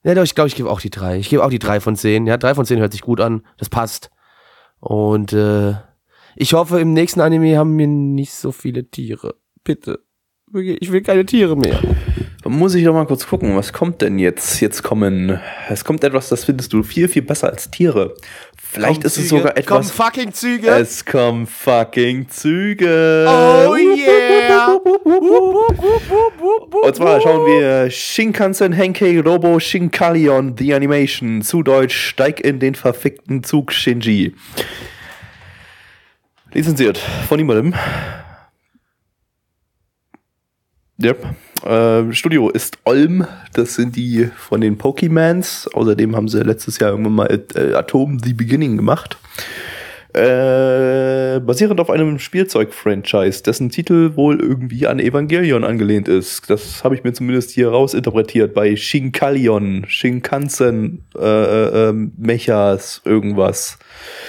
ja, doch, ich glaube, ich gebe auch die 3. Ich gebe auch die 3 von 10. Ja, 3 von 10 hört sich gut an. Das passt. Und äh, ich hoffe, im nächsten Anime haben wir nicht so viele Tiere. Bitte. Ich will keine Tiere mehr. Muss ich doch mal kurz gucken, was kommt denn jetzt? Jetzt kommen, es kommt etwas, das findest du viel, viel besser als Tiere. Vielleicht Komm, ist es Züge. sogar etwas. Komm, fucking Züge. Es kommen fucking Züge. oh yeah. Und zwar schauen wir Shinkansen Henkei Robo Shinkalion The Animation. Zu Deutsch Steig in den verfickten Zug Shinji. Lizenziert von niemandem. Yep. Äh, Studio ist Olm. Das sind die von den Pokemans. Außerdem haben sie letztes Jahr irgendwann mal äh, Atom The Beginning gemacht. Äh, basierend auf einem Spielzeug-Franchise, dessen Titel wohl irgendwie an Evangelion angelehnt ist. Das habe ich mir zumindest hier rausinterpretiert bei Shinkalion, Shinkansen, äh, äh, äh, Mechas, irgendwas.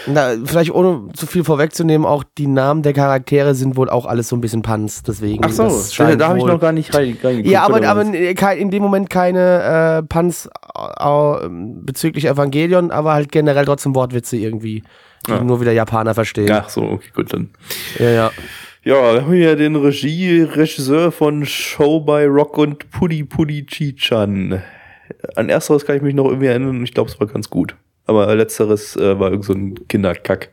Na, vielleicht ohne zu viel vorwegzunehmen, auch die Namen der Charaktere sind wohl auch alles so ein bisschen Panz, deswegen. das da, scheint da habe ich noch gar nicht rein- reingeguckt. Ja, aber, aber kein- in dem Moment keine äh, Panz äh, bezüglich Evangelion, aber halt generell trotzdem Wortwitze irgendwie, die Ja. nur wieder Japaner verstehen. Ach so, okay, gut, dann. ja. ja. Ja, wir haben hier den Regie, Regisseur von Show by Rock und Pudi Pudi Chichan. An ersteres kann ich mich noch irgendwie erinnern und ich glaube, es war ganz gut. Aber letzteres äh, war irgend so ein Kinderkack.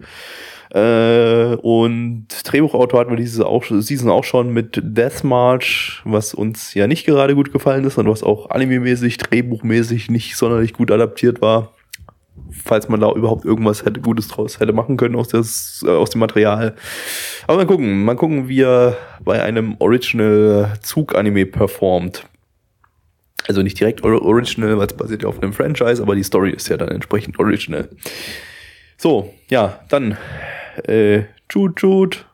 Äh, und Drehbuchautor hatten wir diese auch, Season auch schon mit Death March, was uns ja nicht gerade gut gefallen ist und was auch anime-mäßig, drehbuchmäßig nicht sonderlich gut adaptiert war. Falls man da überhaupt irgendwas hätte Gutes draus hätte machen können aus, des, äh, aus dem Material. Aber mal gucken, mal gucken, wie er bei einem Original Zug-Anime performt. Also nicht direkt Original, weil es basiert ja auf einem Franchise, aber die Story ist ja dann entsprechend Original. So, ja, dann äh, Chut Chut.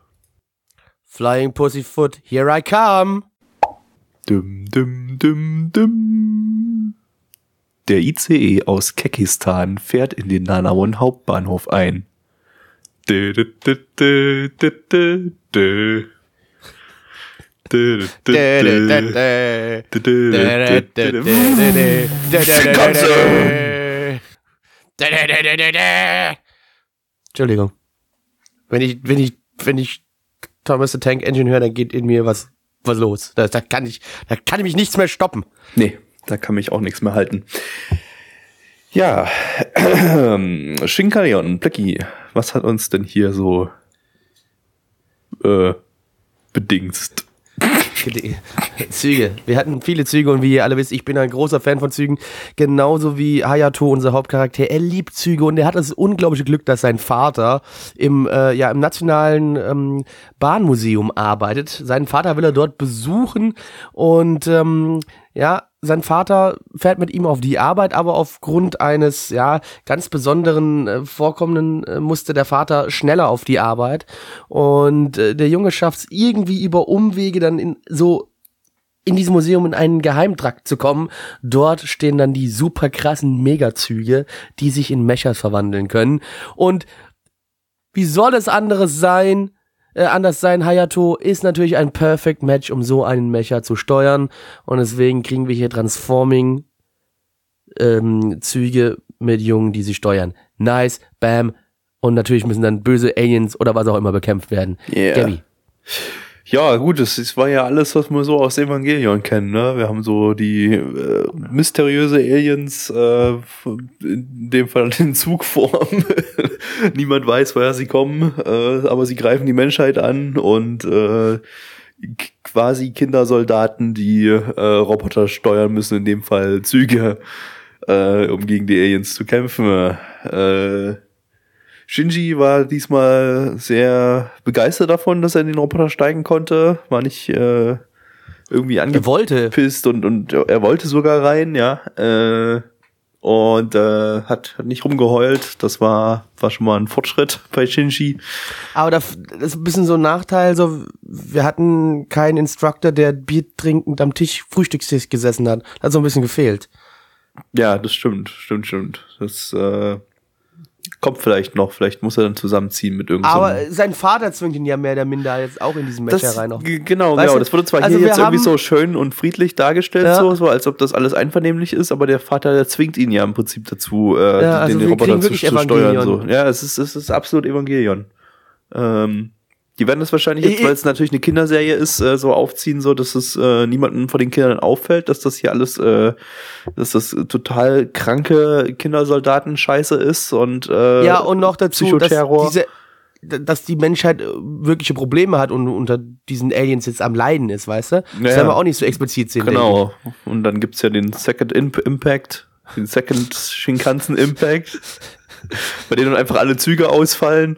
Flying Pussyfoot, here I come. Dum, dum, dum, dum. Der ICE aus Kekistan fährt in den Nanawon Hauptbahnhof ein. Dö. Entschuldigung. Wenn ich, wenn ich, wenn ich Thomas the Tank Engine höre, dann geht in mir was, was los. Da, da kann ich, da kann mich nichts mehr stoppen. Nee, da kann mich auch nichts mehr halten. Ja, <clears throat> Shinkarion, Blackie, was hat uns denn hier so äh, bedingst? <laughs> Züge. Wir hatten viele Züge und wie ihr alle wisst, ich bin ein großer Fan von Zügen. Genauso wie Hayato, unser Hauptcharakter. Er liebt Züge und er hat das unglaubliche Glück, dass sein Vater im, äh, ja, im Nationalen ähm, Bahnmuseum arbeitet. Seinen Vater will er dort besuchen und ähm, ja, sein Vater fährt mit ihm auf die Arbeit, aber aufgrund eines ja ganz besonderen äh, Vorkommenden äh, musste der Vater schneller auf die Arbeit und äh, der Junge schafft es irgendwie über Umwege dann in so in diesem Museum in einen Geheimtrakt zu kommen. Dort stehen dann die super krassen Megazüge, die sich in Mechas verwandeln können. Und wie soll es anderes sein? Äh, anders sein, Hayato ist natürlich ein Perfect Match, um so einen Mecha zu steuern. Und deswegen kriegen wir hier Transforming ähm, Züge mit Jungen, die sie steuern. Nice, bam. Und natürlich müssen dann böse Aliens oder was auch immer bekämpft werden. Yeah. Gabby. Ja, gut, das, das war ja alles, was wir so aus Evangelion kennen. Ne? Wir haben so die äh, mysteriöse Aliens, äh, in dem Fall in Zugform. <laughs> Niemand weiß, woher sie kommen, äh, aber sie greifen die Menschheit an und äh, quasi Kindersoldaten, die äh, Roboter steuern müssen, in dem Fall Züge, äh, um gegen die Aliens zu kämpfen. Äh, Shinji war diesmal sehr begeistert davon, dass er in den Roboter steigen konnte. War nicht äh, irgendwie wollte. angepisst und, und er wollte sogar rein, ja. Äh, und äh, hat, hat nicht rumgeheult. Das war, war schon mal ein Fortschritt bei Shinji. Aber das, das ist ein bisschen so ein Nachteil. So, wir hatten keinen Instructor, der Bier trinkend am Tisch, Frühstückstisch gesessen hat. Hat so ein bisschen gefehlt. Ja, das stimmt, stimmt, stimmt. Das äh, kommt vielleicht noch. Vielleicht muss er dann zusammenziehen mit irgendeinem. Aber sein Vater zwingt ihn ja mehr oder minder jetzt auch in diesen Matcher rein. Noch. g- Genau, Weißt genau. du, Das wurde zwar also hier jetzt irgendwie so schön und friedlich dargestellt, Ja. so, so als ob das alles einvernehmlich ist, aber der Vater, der zwingt ihn ja im Prinzip dazu, äh, Ja, also den, den Roboter zu, zu steuern. So. Ja, es ist, es ist absolut Evangelion. Ähm, die werden das wahrscheinlich jetzt, Ich- weil es natürlich eine Kinderserie ist, äh, so aufziehen, so dass es äh, niemanden von den Kindern auffällt, dass das hier alles, äh, dass das total kranke Kindersoldaten-Scheiße ist und äh, ja, und noch dazu, dass diese dass die Menschheit äh, wirkliche Probleme hat und unter diesen Aliens jetzt am Leiden ist, weißt du? Das Ja, werden wir auch nicht so explizit sehen. Genau. Und dann gibt's ja den Second Imp Impact, den Second Shinkansen Impact, <laughs> bei dem dann einfach alle Züge ausfallen.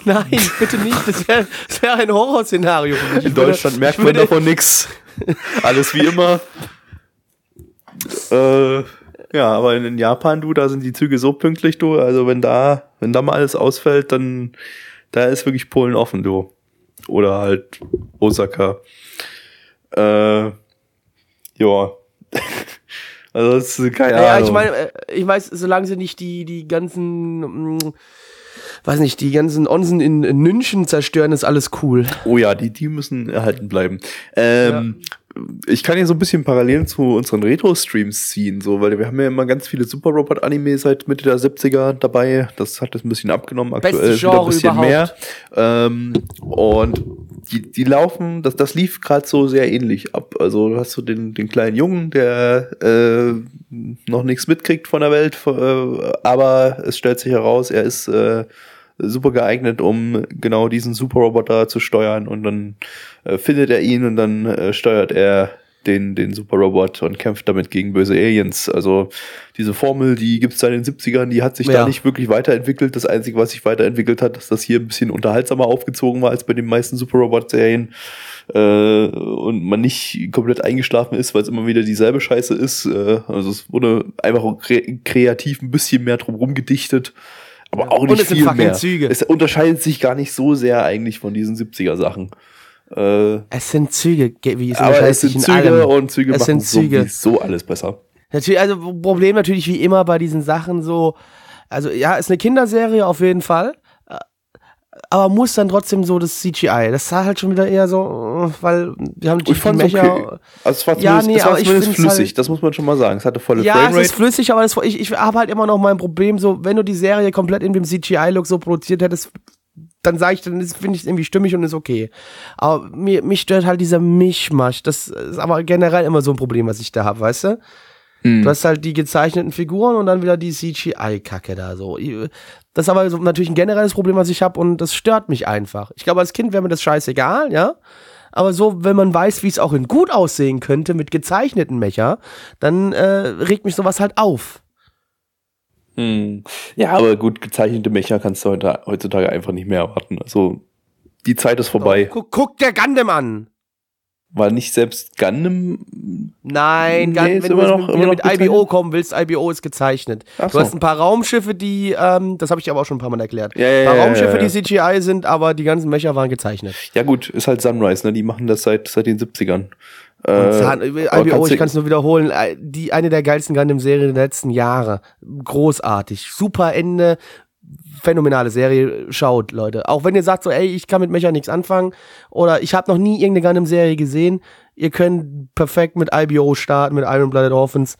<laughs> Nein, bitte nicht. Das wäre das wär ein Horrorszenario für mich. In Ich würde- Deutschland merkt man würde- davon nix. Alles wie immer. Äh, ja, aber in, Japan, du, da sind die Züge so pünktlich, du. Also wenn da, wenn da mal alles ausfällt, dann da ist wirklich Polen offen, du. Oder halt Osaka. Äh, ja. <laughs> Also das ist keine Ja, Ahnung. ich meine, äh, ich weiß, solange sie nicht die, die ganzen, mh, weiß nicht, die ganzen Onsen in, in München zerstören, ist alles cool. Oh ja, die, die müssen erhalten bleiben. Ähm, ich kann hier so ein bisschen parallel zu unseren Retro-Streams ziehen, so, weil wir haben ja immer ganz viele Super Robot-Anime seit Mitte der 70er dabei. Das hat das ein bisschen abgenommen, aktuell Beste wieder ein Genre bisschen überhaupt. mehr. Ähm, und die, die laufen, das, das lief gerade so sehr ähnlich ab. Also du hast so den, den kleinen Jungen, der äh, noch nichts mitkriegt von der Welt, äh, aber es stellt sich heraus, er ist äh, super geeignet, um genau diesen Superroboter zu steuern und dann äh, findet er ihn und dann äh, steuert er den, den Superrobot und kämpft damit gegen böse Aliens. Also diese Formel, die gibt's seit den 70ern, die hat sich Ja. da nicht wirklich weiterentwickelt. Das Einzige, was sich weiterentwickelt hat, ist, dass hier ein bisschen unterhaltsamer aufgezogen war als bei den meisten Superrobot-Serien äh, und man nicht komplett eingeschlafen ist, weil es immer wieder dieselbe Scheiße ist. Äh, also es wurde einfach kre kreativ ein bisschen mehr drum gedichtet. Aber auch Und nicht es sind viel fucking mehr. Züge. Es unterscheidet sich gar nicht so sehr eigentlich von diesen 70er Sachen. Äh, Es sind Züge, wie es aber es sind Züge allem. und Züge Es machen sind Züge. sowieso alles besser. Natürlich, also Problem natürlich wie immer bei diesen Sachen so, also ja, ist eine Kinderserie auf jeden Fall, äh, aber muss dann trotzdem so das CGI. Das sah halt schon wieder eher so, äh, weil wir haben Ich fand es die okay. Also es war Ja, zumindest, nee, es war aber ich find's flüssig, halt- das muss man schon mal sagen. Es hatte volle Ja, es Framerate. ist flüssig, aber das, ich, ich habe halt immer noch mein Problem, so, wenn du die Serie komplett in dem CGI-Look so produziert hättest, dann sage ich, dann finde ich es irgendwie stimmig und ist okay. Aber mir, mich stört halt dieser Mischmasch. Das ist aber generell immer so ein Problem, was ich da habe, weißt du? Hm. Du hast halt die gezeichneten Figuren und dann wieder die CGI-Kacke da so. Das ist aber so natürlich ein generelles Problem, was ich habe und das stört mich einfach. Ich glaube, als Kind wäre mir das scheißegal, ja? Aber so, wenn man weiß, wie es auch in gut aussehen könnte mit gezeichneten Mecha, dann äh, regt mich sowas halt auf. Hm. Ja, aber gut, gezeichnete Mecha kannst du heute, heutzutage einfach nicht mehr erwarten. Also, die Zeit ist vorbei. Guck, guck der Gundam an. War nicht selbst Gundam. Nein, Nee, Gundam, wenn du noch- mit, mit IBO kommen willst, IBO ist gezeichnet. Ach Du so. hast ein paar Raumschiffe, die, ähm, das habe ich dir aber auch schon ein paar Mal erklärt. Ja, ja, ein paar ja, Raumschiffe, die CGI sind, aber die ganzen Mecha waren gezeichnet. Ja, gut, ist halt Sunrise, ne? Die machen das seit, seit den 70ern. Und Äh, Zahn, aber IBO, kannst ich kann es nur wiederholen, äh, die eine der geilsten Gundam-Serien der letzten Jahre. Großartig. Super Ende. Phänomenale Serie. Schaut, Leute. Auch wenn ihr sagt so, ey, ich kann mit Mecha nichts anfangen oder ich habe noch nie irgendeine Gundam-Serie gesehen, ihr könnt perfekt mit IBO starten, mit Iron Blooded Orphans.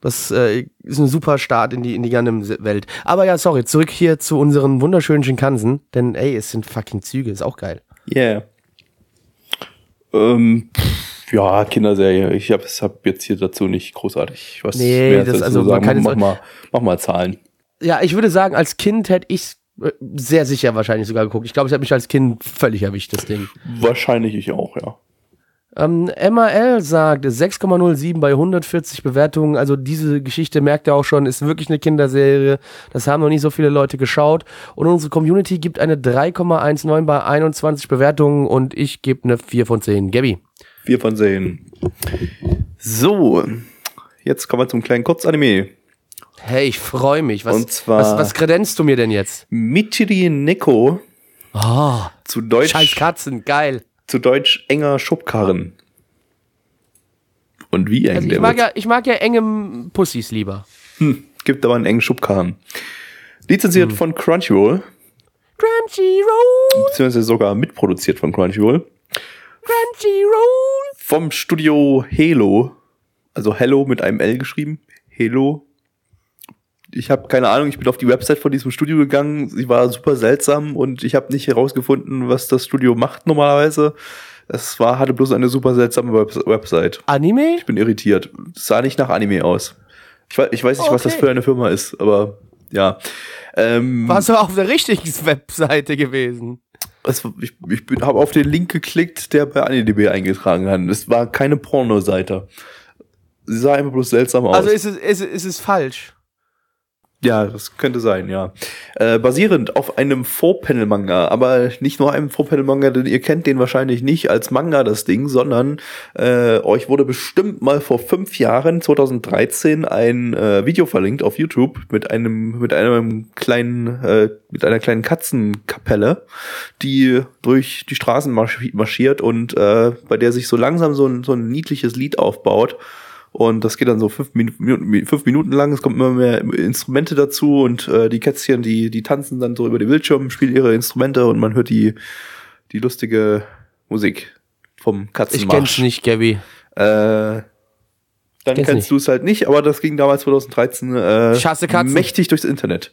Das äh, ist ein super Start in die, in die Gundam-Welt. Aber ja, sorry, zurück hier zu unseren wunderschönen Shinkansen, denn ey, es sind fucking Züge, ist auch geil. Yeah. Ähm, ja, Kinderserie. Ich habe hab jetzt hier dazu nicht großartig was Nee, mehr das- also zu man sagen. kann jetzt mach, auch- mal, mach mal Zahlen. Ja, ich würde sagen, als Kind hätte ich sehr sicher wahrscheinlich sogar geguckt. Ich glaube, es hat mich als Kind völlig erwischt, das Ding. Wahrscheinlich ich auch, ja. Ähm, MAL sagt 6,07 bei 140 Bewertungen. Also diese Geschichte merkt ihr auch schon, ist wirklich eine Kinderserie. Das haben noch nicht so viele Leute geschaut. Und unsere Community gibt eine 3,19 bei 21 Bewertungen und ich gebe eine 4 von 10. Gabby. Vier von zehn. So, jetzt kommen wir zum kleinen Kurzanime. Hey, ich freue mich. Was, Und zwar- was, was kredenzt du mir denn jetzt? Michiri Neko, Oh, zu Deutsch, scheiß Katzen, geil. Zu Deutsch enger Schubkarren. Und wie eng Also ich der mag, wird. ja, ich mag ja enge Pussys lieber. Hm, gibt aber einen engen Schubkarren. Lizenziert von Crunchyroll, Crunchyroll, beziehungsweise sogar mitproduziert von Crunchyroll. Crunchyroll. Vom Studio Halo. Also Hello mit einem L geschrieben. Halo. Ich habe keine Ahnung, ich bin auf die Website von diesem Studio gegangen. Sie war super seltsam und ich habe nicht herausgefunden, was das Studio macht normalerweise. Es war, hatte bloß eine super seltsame Web Website. Anime? Ich bin irritiert. Es sah nicht nach Anime aus. Ich, weiß- ich weiß nicht, was das Okay. für eine Firma ist, aber ja. Ähm, Warst du auf der richtigen <laughs> Webseite gewesen? es, ich ich habe auf den Link geklickt, der bei AniDB eingetragen hat. Es war keine Pornoseite. Sie sah einfach bloß seltsam aus. Also ist es, ist, ist es falsch? Ja, das könnte sein, ja. Äh, basierend auf einem Four-Panel-Manga, aber nicht nur einem Four-Panel-Manga, denn ihr kennt den wahrscheinlich nicht als Manga, das Ding, sondern äh, euch wurde bestimmt mal vor fünf Jahren, 2013, ein äh, Video verlinkt auf YouTube mit einem, mit einem kleinen, äh, mit einer kleinen Katzenkapelle, die durch die Straßen marschi- marschiert und äh, bei der sich so langsam so ein, so ein niedliches Lied aufbaut. Und das geht dann so fünf Minuten, fünf Minuten lang. Es kommen immer mehr Instrumente dazu und äh, die Kätzchen, die, die tanzen dann so über den Bildschirm, spielen ihre Instrumente und man hört die, die lustige Musik. vom Ich Katzenmarsch. kenn's nicht, Gabby. Äh, dann kenn's kennst du es halt nicht, aber das ging damals 2013 äh, Ich mächtig durchs Internet.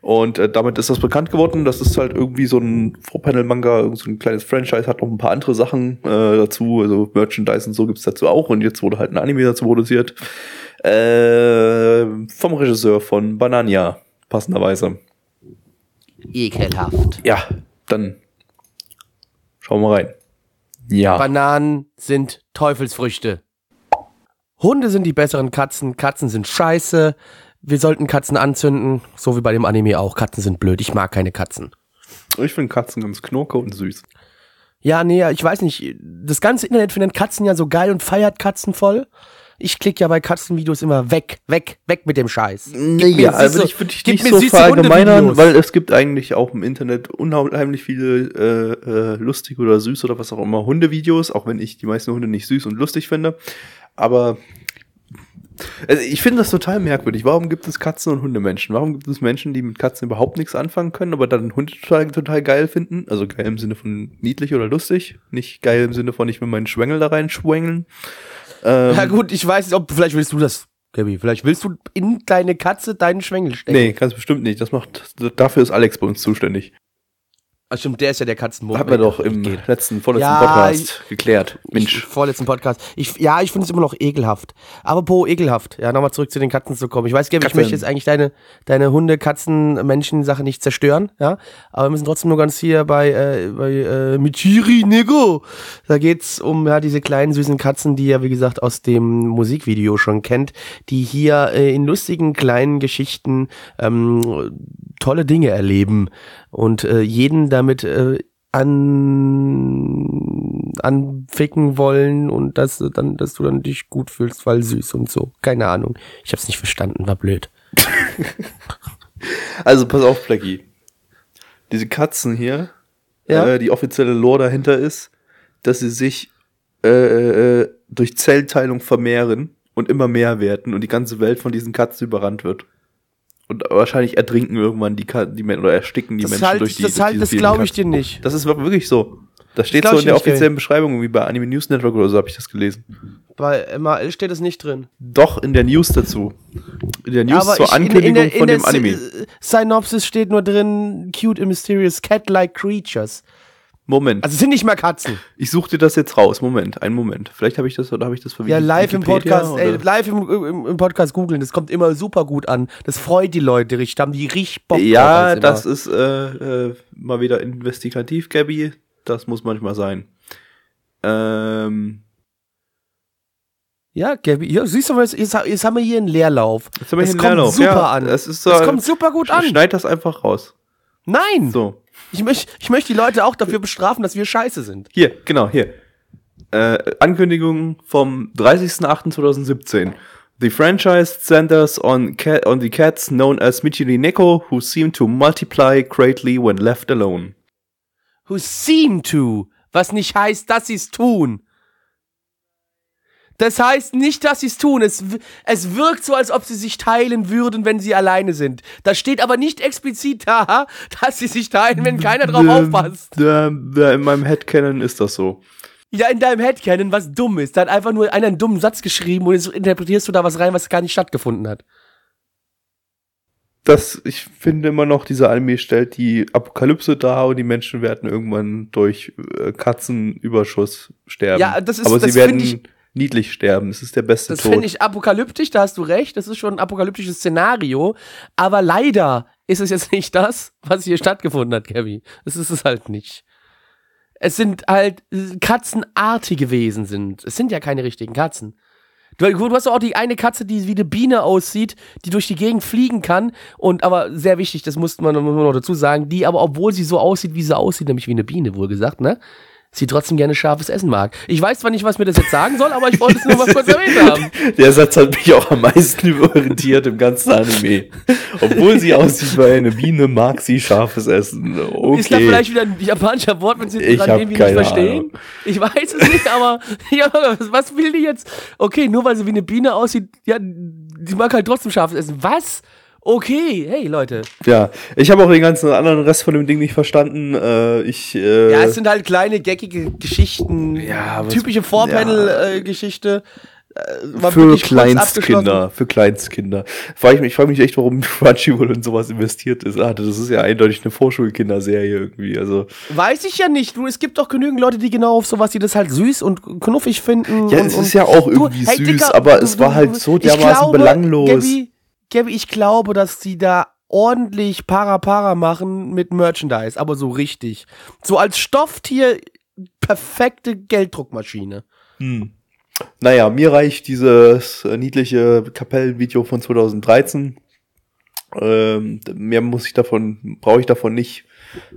Und äh, damit ist das bekannt geworden. Das ist halt irgendwie so ein Four-Panel-Manga, irgend so ein kleines Franchise, hat noch ein paar andere Sachen äh, dazu, also Merchandise und so gibt's dazu auch. Und jetzt wurde halt ein Anime dazu produziert. Äh, vom Regisseur von Banania, passenderweise. Ekelhaft. Ja, dann schauen wir rein. Ja. Bananen sind Teufelsfrüchte. Hunde sind die besseren Katzen, Katzen sind scheiße. Wir sollten Katzen anzünden, so wie bei dem Anime auch. Katzen sind blöd, ich mag keine Katzen. Ich finde Katzen ganz knurke und süß. Ja, nee, ich weiß nicht. Das ganze Internet findet Katzen ja so geil und feiert Katzen voll. Ich klicke ja bei Katzenvideos immer weg, weg, weg mit dem Scheiß. Gib mir Ja, also ich würde dich nicht so verallgemeinern, weil es gibt eigentlich auch im Internet unheimlich viele äh, äh, lustig oder süß oder was auch immer Hundevideos, auch wenn ich die meisten Hunde nicht süß und lustig finde. Aber also ich finde das total merkwürdig. Warum gibt es Katzen- und Hundemenschen? Warum gibt es Menschen, die mit Katzen überhaupt nichts anfangen können, aber dann Hunde total, total geil finden? Also geil im Sinne von niedlich oder lustig, nicht geil im Sinne von ich will meinen Schwengel da reinschwängeln. Ähm, Ja gut, ich weiß nicht, ob vielleicht willst du das, Gabi. Vielleicht willst du in deine Katze deinen Schwengel stecken. nee, ganz bestimmt nicht. Das macht, dafür ist Alex bei uns zuständig. Ach stimmt, der ist ja der Katzenmund. Haben wir doch im Geht. letzten, vorletzten Ja, Podcast geklärt. Ich, Mensch. vorletzten Podcast. Ich, ja, ich finde es immer noch ekelhaft. Aber po, ekelhaft. Ja, nochmal zurück zu den Katzen zu kommen. Ich weiß, Gabi, ich möchte jetzt eigentlich deine, deine Hunde, Katzen, Menschen-Sache nicht zerstören, ja. Aber wir müssen trotzdem nur ganz hier bei, äh, bei, äh, Michiri Nego. Da geht's um, ja, diese kleinen süßen Katzen, die ihr, wie gesagt, aus dem Musikvideo schon kennt, die hier äh, in lustigen kleinen Geschichten, ähm, tolle Dinge erleben und äh, jeden damit äh, an anficken wollen und dass du dann dass du dann dich gut fühlst, weil süß und so. Keine Ahnung. Ich hab's nicht verstanden, war blöd. <laughs> Also pass auf, Flecki. Diese Katzen hier, Ja? äh, die offizielle Lore dahinter ist, dass sie sich äh, äh, durch Zellteilung vermehren und immer mehr werden und die ganze Welt von diesen Katzen überrannt wird. Und wahrscheinlich ertrinken irgendwann die die Men oder ersticken die Das Menschen halt, durch die das halt, das glaube ich dir nicht. Das ist wirklich so. Das steht glaub so in der offiziellen Beschreibung, wie bei Anime News Network oder so habe ich das gelesen. Bei MAL steht es nicht drin. Doch, in der News dazu. In der News Aber zur ich- in- Ankündigung in der- in von dem Anime. Sy- Synopsis steht nur drin, cute and mysterious cat-like creatures. Moment. Also sind nicht mal Katzen. ich suche dir das jetzt raus. Moment, einen Moment. Vielleicht habe ich das oder habe ich das für Ja, live im Wikipedia Podcast, ey, live im, im, im Podcast googeln, das kommt immer super gut an. Das freut die Leute richtig, da haben die richtig Bock Ja, das immer. ist äh, äh, mal wieder investigativ, Gabby. Das muss manchmal sein. Ähm, Ja, Gabi, ja, siehst du mal, jetzt, jetzt haben wir hier einen Leerlauf. jetzt haben wir das hier einen kommt Leerlauf. super ja, an. Es ist so, Das kommt super gut an. Schneid das einfach raus. Nein, So. Ich möchte ich möchte die Leute auch dafür bestrafen, dass wir scheiße sind. Hier, genau, hier. Äh, Ankündigung vom 30.08.2017. The franchise centers on, ca on the cats known as Michiri Neko, who seem to multiply greatly when left alone. Who seem to, was nicht heißt, dass sie es tun. Das heißt nicht, dass sie es tun. Es, es wirkt so, als ob sie sich teilen würden, wenn sie alleine sind. Da steht aber nicht explizit da, dass sie sich teilen, wenn keiner drauf Ähm, aufpasst. Da in meinem Headcanon ist das so. Ja, in deinem Headcanon, was dumm ist. Da hat einfach nur einer einen dummen Satz geschrieben und jetzt interpretierst du da was rein, was gar nicht stattgefunden hat. Das, ich finde immer noch, dieser Anime stellt die Apokalypse dar und die Menschen werden irgendwann durch äh, Katzenüberschuss sterben. Ja, das ist- Aber das sie werden ich- niedlich sterben. Das ist der beste Das Tod. finde ich apokalyptisch, da hast du recht. Das ist schon ein apokalyptisches Szenario. Aber leider ist es jetzt <laughs> nicht das, was hier stattgefunden hat, Gabby. Das ist es halt nicht. Es sind halt katzenartige Wesen sind. Es sind ja keine richtigen Katzen. Du, du hast auch die eine Katze, die wie eine Biene aussieht, die durch die Gegend fliegen kann. Und aber sehr wichtig, das muss man, muss man noch dazu sagen, die aber, obwohl sie so aussieht, wie sie aussieht, nämlich wie eine Biene, wohl gesagt, ne? Sie trotzdem gerne scharfes Essen mag. Ich weiß zwar nicht, was mir das jetzt sagen soll, aber ich wollte es nur mal <laughs> kurz erwähnt haben. Der Satz hat mich auch am meisten <laughs> irritiert im ganzen Anime. Obwohl sie aussieht wie eine Biene, mag sie scharfes Essen. Okay. Ist da vielleicht wieder ein japanischer Wortwitz hinten Ich dran, wir nicht verstehen? Ahnung. Ich weiß es nicht, aber <laughs> ja, was, was will die jetzt? Okay, nur weil sie wie eine Biene aussieht, ja, die mag halt trotzdem scharfes Essen. Was? Okay, hey Leute. Ja, ich habe auch den ganzen anderen Rest von dem Ding nicht verstanden. Äh, ich, äh, Ja, es sind halt kleine, geckige Geschichten. Ja, was- typische Vorpanel-Geschichte. Äh, für Kleinstkinder, für Kleinstkinder. Frage ich mich, ich frage mich echt, warum <laughs> Crunchyroll in sowas investiert ist. Ah, das ist ja eindeutig eine Vorschulkinderserie irgendwie. Also Weiß ich ja nicht. Du, es gibt doch genügend Leute, die genau auf sowas, die das halt süß und knuffig finden. Ja, und, es ist ja auch Du, irgendwie hey, süß, Dicker, aber du- es war du- halt so dermaßen glaube, belanglos. Gabby, Gabby, ich glaube, dass die da ordentlich Para-Para machen mit Merchandise, aber so richtig. So als Stofftier perfekte Gelddruckmaschine. Naja, mir reicht dieses äh, niedliche Kapellenvideo von 2013. Ähm, mehr muss ich davon, brauche ich davon nicht.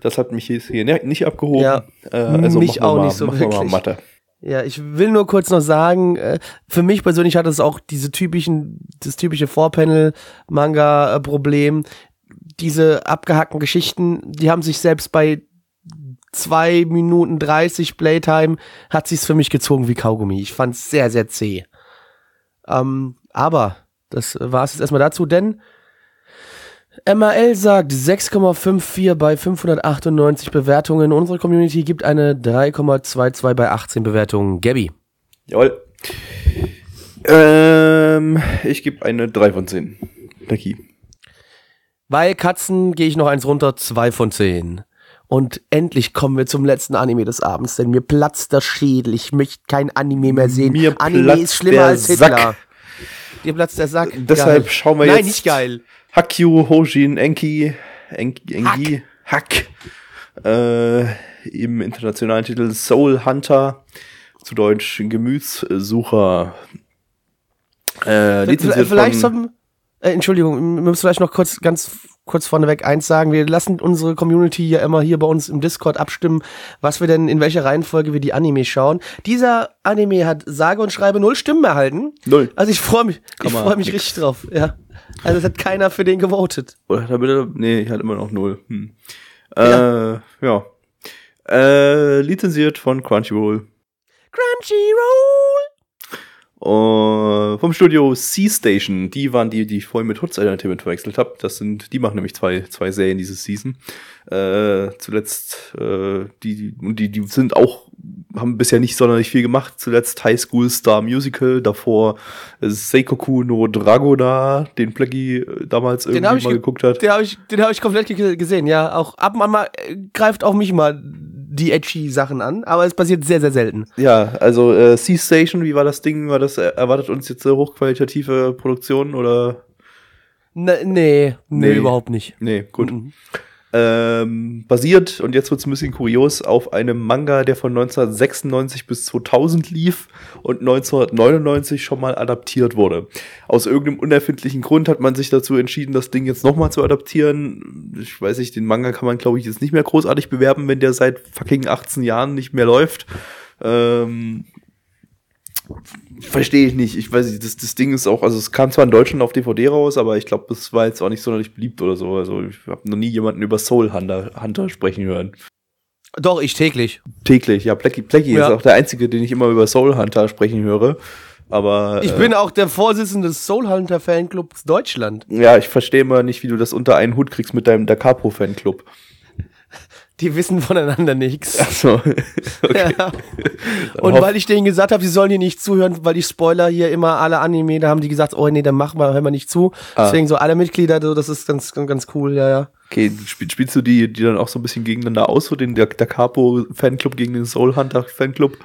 Das hat mich hier ne- nicht abgehoben. Ja, äh, also mich auch mal, nicht so machen wir mal wirklich. Mathe. Ja, ich will nur kurz noch sagen, äh, für mich persönlich hat es auch diese typischen, das typische Vorpanel-Manga-Problem. Diese abgehackten Geschichten, die haben sich selbst bei zwei Minuten 30 Playtime hat sich's für mich gezogen wie Kaugummi. Ich fand's sehr, sehr zäh. Ähm, aber das war's jetzt erstmal dazu, denn MAL sagt 6,54 bei 598 Bewertungen. Unsere Community gibt eine 3,22 bei 18 Bewertungen. Gabby. Jawohl. Ähm, ich gebe eine 3 von 10. Lucky. Bei Katzen gehe ich noch eins runter, 2 von 10. Und endlich kommen wir zum letzten Anime des Abends, denn mir platzt der Schädel. Ich möchte kein Anime mehr sehen. Mir Anime ist schlimmer als Hitler. Sack. Dir platzt der Sack. Deshalb geil. schauen wir Nein, jetzt- nicht geil. Hakyu, Hojin, Enki, Enki, Enki, Hack. Äh, Im internationalen Titel Soul Hunter. Zu Deutsch Gemütssucher. Äh, Vielleicht sollten, äh, Entschuldigung, wir müssen vielleicht noch kurz, ganz kurz vorneweg eins sagen. Wir lassen unsere Community ja immer hier bei uns im Discord abstimmen, was wir denn, in welcher Reihenfolge wir die Anime schauen. Dieser Anime hat sage und schreibe null Stimmen erhalten. Null. Also ich freue mich, ich Kann man freue mich nix. richtig drauf, ja. Also es hat keiner für den gewotet. Oder hat er bitte? Nee, ich hatte immer noch null. Hm. Äh, ja. Äh, lizenziert von Crunchyroll. Crunchyroll! Uh, vom Studio C-Station. Die waren die, die ich vorhin mit Hoods Entertainment verwechselt habe. Das sind, die machen nämlich zwei, zwei Serien dieses Season. Äh, zuletzt, äh, die, und die, die sind auch, haben bisher nicht sonderlich viel gemacht. Zuletzt High School Star Musical, davor äh, Seikoku no Dragona, den Plaggy äh, damals irgendwie hab ich mal ge- geguckt hat. Den habe ich, den habe ich komplett ge gesehen, ja. Auch ab und an mal äh, greift auch mich mal die edgy Sachen an, aber es passiert sehr, sehr selten. Ja, also äh, C-Station, wie war das Ding? War das, äh, erwartet uns jetzt eine hochqualitative Produktion oder? Ne, nee, nee, Nee. überhaupt nicht. Nee, gut. Mhm. Ähm, basiert, und jetzt wird's ein bisschen kurios, auf einem Manga, der von 1996 bis 2000 lief und 1999 schon mal adaptiert wurde. Aus irgendeinem unerfindlichen Grund hat man sich dazu entschieden, das Ding jetzt nochmal zu adaptieren. Ich weiß nicht, den Manga kann man, glaube ich, jetzt nicht mehr großartig bewerben, wenn der seit fucking 18 Jahren nicht mehr läuft. Ähm, Verstehe ich nicht. Ich weiß nicht, das, das Ding ist auch, also es kam zwar in Deutschland auf DVD raus, aber ich glaube, das war jetzt auch nicht sonderlich beliebt oder so. Also ich habe noch nie jemanden über Soul Hunter, Hunter sprechen hören. Doch, ich täglich. Täglich, ja, Plecky, Plecky Ja. ist auch der Einzige, den ich immer über Soul Hunter sprechen höre. Aber Ich äh, bin auch der Vorsitzende des Soul Hunter Fanclubs Deutschland. ja, ich verstehe immer nicht, wie du das unter einen Hut kriegst mit deinem Da Capo Fanclub. Die wissen voneinander nichts. So. <laughs> okay. Ja. Und weil ich denen gesagt habe, sie sollen hier nicht zuhören, weil ich Spoiler hier immer alle Anime, da haben die gesagt, oh nee, dann machen wir, hören wir nicht zu. Ah. Deswegen so alle Mitglieder, so, das ist ganz, ganz, cool, ja, ja. Okay, spiel, spielst du die, die dann auch so ein bisschen gegeneinander aus, so den Da, da Capo Fanclub gegen den Soul Hunter Fanclub?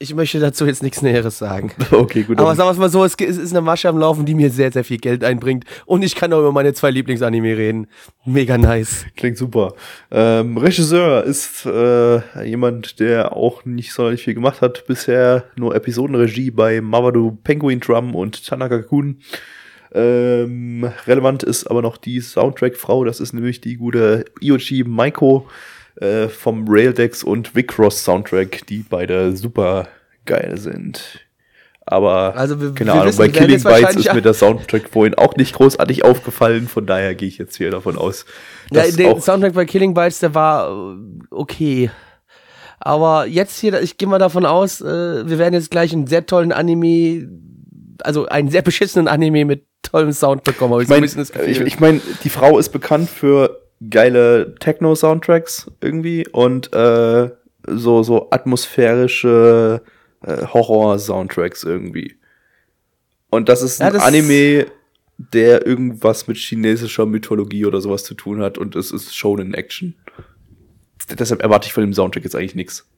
Ich möchte dazu jetzt nichts Näheres sagen. <laughs> Okay, gut. Aber sagen wir es mal so, es ist eine Masche am Laufen, die mir sehr, sehr viel Geld einbringt. Und ich kann auch über meine zwei Lieblingsanime reden. Mega nice. Klingt super. Ähm, Regisseur ist äh, jemand, der auch nicht sonderlich viel gemacht hat. Bisher nur Episodenregie bei Mavado Penguin Drum und Tanaka Kun. Ähm, relevant ist aber noch die Soundtrack-Frau. Das ist nämlich die gute Iochi Maiko äh, vom Raildex und Vicross Soundtrack, die beide super geil sind. Aber Also wir- keine wir Ahnung, wissen, bei Killing Bites ist mir der Soundtrack vorhin auch nicht großartig aufgefallen. Von daher gehe ich jetzt hier davon aus, Ja, der Soundtrack bei Killing Bites, der war äh, okay. Aber jetzt hier, ich gehe mal davon aus, äh, wir werden jetzt gleich einen sehr tollen Anime, also einen sehr beschissenen Anime mit tollen Sound bekommen. Ich meine, ich, ich mein, die Frau ist bekannt für geile Techno-Soundtracks irgendwie und äh, so, so atmosphärische äh, Horror-Soundtracks irgendwie. Und das ist Ja, ein das- Anime, der irgendwas mit chinesischer Mythologie oder sowas zu tun hat und es ist Shonen Action. Deshalb erwarte ich von dem Soundtrack jetzt eigentlich nichts.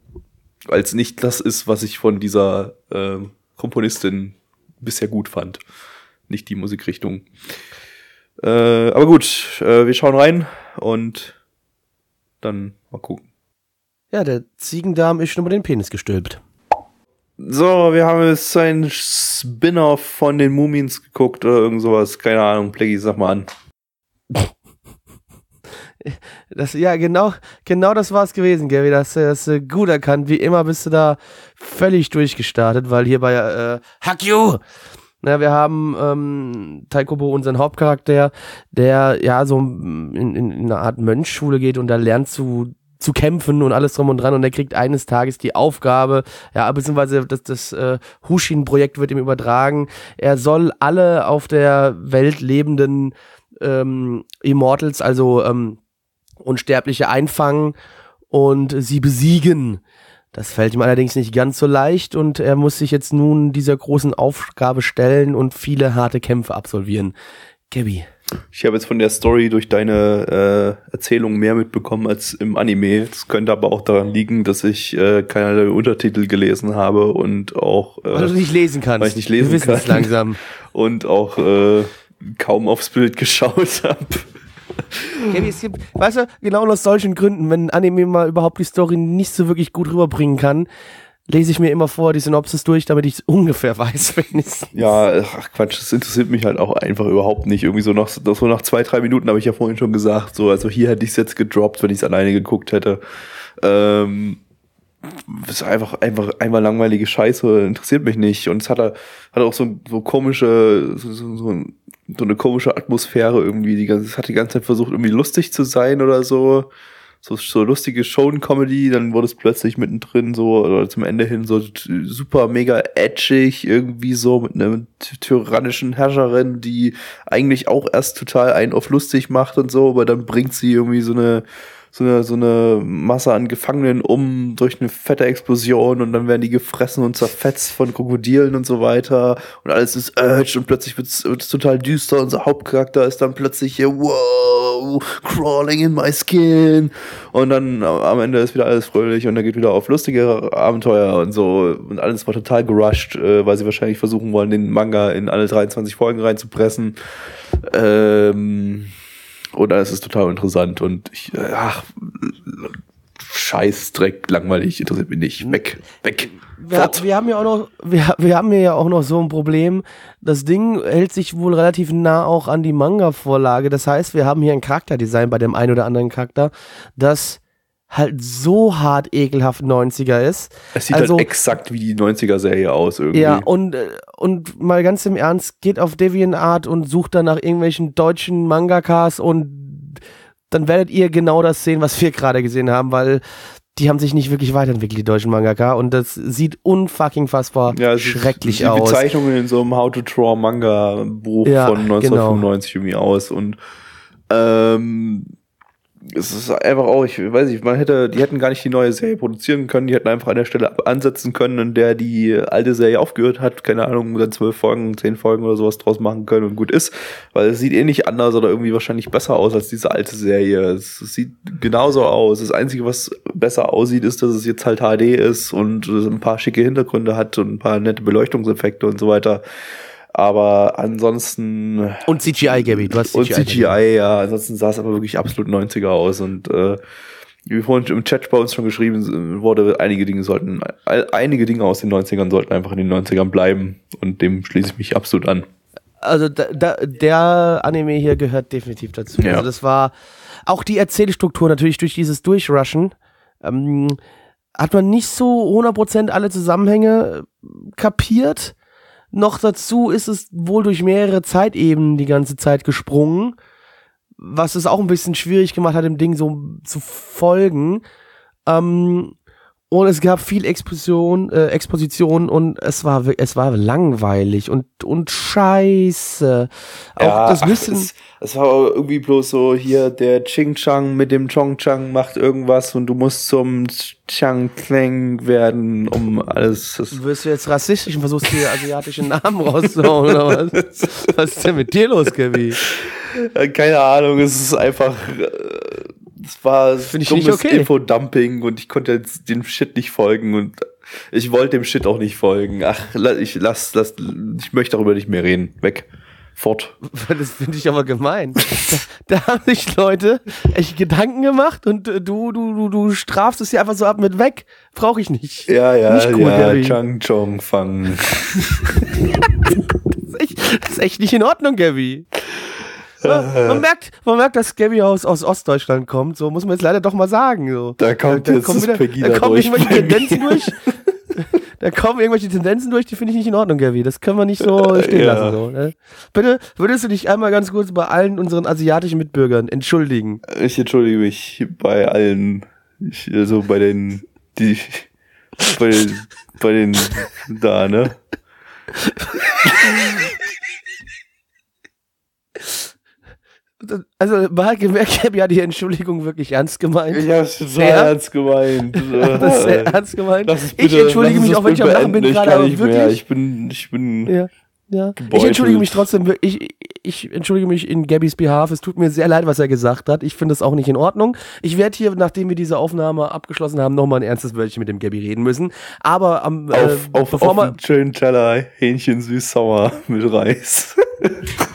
Weil es nicht das ist, was ich von dieser ähm, Komponistin bisher gut fand. Nicht die Musikrichtung. Äh, aber gut, äh, wir schauen rein und dann mal gucken. ja, der Ziegendarm ist schon über den Penis gestülpt. So, wir haben jetzt ein Spin-off von den Mumins geguckt oder irgend sowas. Keine Ahnung, Pleggy, sag mal an. <laughs> Das, ja, genau, genau das war's gewesen, Gary. Das hast du gut erkannt. Wie immer bist du da völlig durchgestartet, weil hier bei äh, Hack You! Na, wir haben ähm, Taikobo, unseren Hauptcharakter, der ja so in, in, in eine Art Mönchschule geht und da lernt zu zu kämpfen und alles drum und dran und er kriegt eines Tages die Aufgabe, ja, beziehungsweise das, das äh, Hushin-Projekt wird ihm übertragen. Er soll alle auf der Welt lebenden ähm, Immortals, also ähm, Unsterbliche einfangen und sie besiegen. Das fällt ihm allerdings nicht ganz so leicht und er muss sich jetzt nun dieser großen Aufgabe stellen und viele harte Kämpfe absolvieren. Gabby. Ich habe jetzt von der Story durch deine äh, Erzählung mehr mitbekommen als im Anime. Das könnte aber auch daran liegen, dass ich äh, keinerlei Untertitel gelesen habe und auch äh, Weil du nicht lesen kannst. weil ich nicht lesen Wir wissen kann. langsam. <laughs> und auch äh, kaum aufs Bild <laughs> geschaut habe. Gabby, es gibt, weißt du, genau aus solchen Gründen, wenn Anime mal überhaupt die Story nicht so wirklich gut rüberbringen kann, lese ich mir immer vor die Synopsis durch, damit ich ungefähr <laughs> weiß, wenn es. Ja, ach Quatsch, das interessiert mich halt auch einfach überhaupt nicht. Irgendwie so nach, so nach zwei, drei Minuten habe ich ja vorhin schon gesagt, so, also hier hätte ich es jetzt gedroppt, wenn ich es alleine geguckt hätte. Ähm, das ist einfach, einfach, einmal langweilige Scheiße, interessiert mich nicht. Und es hat, hat auch so, so komische, so, so, so, ein- so eine komische Atmosphäre irgendwie. Die ganze, hat die ganze Zeit versucht, irgendwie lustig zu sein oder so. So, so lustige Show-Comedy, dann wurde es plötzlich mittendrin so, oder zum Ende hin so super mega edgig, irgendwie so mit einer ty- tyrannischen Herrscherin, die eigentlich auch erst total einen auf lustig macht und so, aber dann bringt sie irgendwie so eine, so eine, so eine Masse an Gefangenen um durch eine fette Explosion und dann werden die gefressen und zerfetzt von Krokodilen und so weiter und alles ist urged und plötzlich wird's, wird's total düster. Unser Hauptcharakter ist dann plötzlich hier, wow, crawling in my skin und dann am Ende ist wieder alles fröhlich und er geht wieder auf lustige Abenteuer und so und alles war total gerusht, äh, weil sie wahrscheinlich versuchen wollen, den Manga in alle 23 Folgen reinzupressen. Ähm, und alles ist total interessant und ich, äh, ach, Scheiß, Dreck, langweilig, interessiert mich nicht. Weg, weg. Wir, wir haben ja auch noch, wir, wir haben ja auch noch so ein Problem. Das Ding hält sich wohl relativ nah auch an die Manga-Vorlage. Das heißt, wir haben hier ein Charakterdesign bei dem einen oder anderen Charakter, das halt so hart ekelhaft 90er ist. Es sieht also- halt exakt wie die 90er-Serie aus irgendwie. Ja, und, äh, und mal ganz im Ernst, geht auf DeviantArt und sucht dann nach irgendwelchen deutschen Mangakas und dann werdet ihr genau das sehen, was wir gerade gesehen haben, weil die haben sich nicht wirklich weiterentwickelt, die deutschen Mangaka, und das sieht unfucking fassbar Ja, schrecklich die aus. Bezeichnungen in so einem How to Draw Manga Buch Ja, von genau. 1995 irgendwie aus und ähm, es ist einfach auch, ich weiß nicht, man hätte, die hätten gar nicht die neue Serie produzieren können, die hätten einfach an der Stelle ansetzen können, in der die alte Serie aufgehört hat, keine Ahnung, dann zwölf Folgen, zehn Folgen oder sowas draus machen können und gut ist, weil es sieht eh nicht anders oder irgendwie wahrscheinlich besser aus als diese alte Serie. Es, sieht genauso aus. Das Einzige, was besser aussieht, ist, dass es jetzt halt HD ist und ein paar schicke Hintergründe hat und ein paar nette Beleuchtungseffekte und so weiter. Aber ansonsten Und CGI, Gabby, du hast und CGI. CGI, ja, ansonsten sah es aber wirklich absolut 90er aus und äh, wie vorhin im Chat bei uns schon geschrieben wurde, einige Dinge sollten, ein- einige Dinge aus den 90ern sollten einfach in den 90ern bleiben und dem schließe ich mich absolut an. Also da, da, der Anime hier gehört definitiv dazu. Ja. Also das war auch die Erzählstruktur natürlich durch dieses Durchrushen. Ähm, hat man nicht so 100% alle Zusammenhänge äh, kapiert. Noch dazu ist es wohl durch mehrere Zeitebenen die ganze Zeit gesprungen, was es auch ein bisschen schwierig gemacht hat, dem Ding so zu folgen. Ähm, Und es gab viel Exposition, äh, Exposition und es war es war langweilig und und scheiße. Auch Ja, das ach, Wissen. Es, es war irgendwie bloß so, hier der Ching Chang mit dem Chong Chang macht irgendwas und du musst zum Chang Kleng werden, um alles. Das, Wirst du jetzt rassistisch und versuchst hier asiatischen Namen rauszuhauen oder was? Was ist denn mit dir los, Gabi? Äh, keine Ahnung, es ist einfach. äh, Es war Find ich dummes okay. Infodumping und ich konnte jetzt dem Shit nicht folgen und ich wollte dem Shit auch nicht folgen. Ach, ich lass, lass, ich möchte darüber nicht mehr reden. Weg. Fort. <laughs> Das finde ich aber gemein. Da, da haben sich Leute echt Gedanken gemacht und äh, du, du, du, du strafst es hier einfach so ab mit weg. Brauche ich nicht. Ja, ja, Nicht cool, ja. Chang Chong Fang. <laughs> Das ist echt, das ist echt nicht in Ordnung, Gabby. Man, <laughs> man, merkt, man merkt, dass Gabby aus, aus Ostdeutschland kommt. So muss man jetzt leider doch mal sagen. So. Da kommt jetzt kommen das wieder, Pegida da kommen durch. irgendwelche <laughs> Tendenzen durch. <laughs> Da kommen irgendwelche Tendenzen durch, die finde ich nicht in Ordnung, Gabby. Das können wir nicht so stehen Ja. lassen. So, ne? Bitte, würdest du dich einmal ganz kurz bei allen unseren asiatischen Mitbürgern entschuldigen? Ich entschuldige mich bei allen, ich, also bei den, die, bei den, bei den da, ne? Also, man hat gemerkt, Gabby hat die Entschuldigung wirklich ernst gemeint. Ich hab's total Sehr? ernst gemeint. <laughs> Das ist sehr ernst gemeint. Es ich bitte- entschuldige mich es auch, wenn ich am bitte Lachen bin gerade, Ich aber nicht mehr. wirklich. Ich bin, ich bin, Ja, ja. Ich entschuldige mich trotzdem, ich, ich entschuldige mich in Gabbys Behalf. Es tut mir sehr leid, was er gesagt hat. Ich finde das auch nicht in Ordnung. Ich werde hier, nachdem wir diese Aufnahme abgeschlossen haben, nochmal ein ernstes Wörtchen mit dem Gabby reden müssen. Aber am, auf, äh, auf, bevor auf einen schönen Teller Hähnchen süß-sauer mit Reis. <laughs>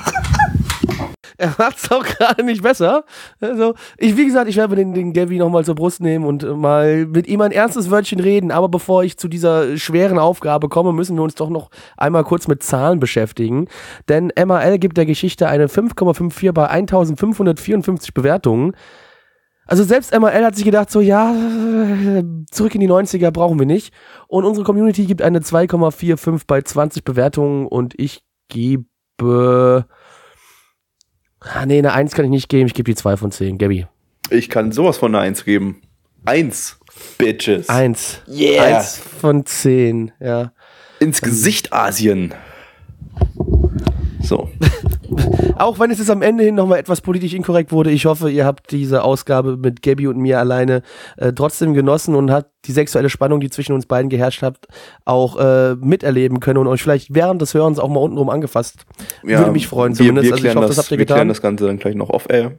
er macht's auch gerade nicht besser. Also, ich, wie gesagt, ich werde den, den Gabby nochmal zur Brust nehmen und mal mit ihm ein ernstes Wörtchen reden. Aber bevor ich zu dieser schweren Aufgabe komme, müssen wir uns doch noch einmal kurz mit Zahlen beschäftigen. Denn MAL gibt der Geschichte eine 5,54 bei 1554 Bewertungen. Also selbst MAL hat sich gedacht, so ja, zurück in die 90er brauchen wir nicht. Und unsere Community gibt eine 2,45 bei 20 Bewertungen und ich gebe... Ah, nee, eine 1 kann ich nicht geben, ich gebe die 2 von 10, Gabby. Ich kann sowas von eine Eins geben. Eins. Bitches. 1. Yeah. 1 von 10, ja. Ins Gesicht Asien. So. <laughs> Auch wenn es jetzt am Ende hin nochmal etwas politisch inkorrekt wurde, ich hoffe, ihr habt diese Ausgabe mit Gabby und mir alleine äh, trotzdem genossen und habt die sexuelle Spannung, die zwischen uns beiden geherrscht hat, auch äh, miterleben können und euch vielleicht während des Hörens auch mal untenrum angefasst. Würde mich freuen wir, zumindest. Wir also ich klären hoffe, das, das habt ihr wir klären getan. das Ganze dann gleich noch off-air.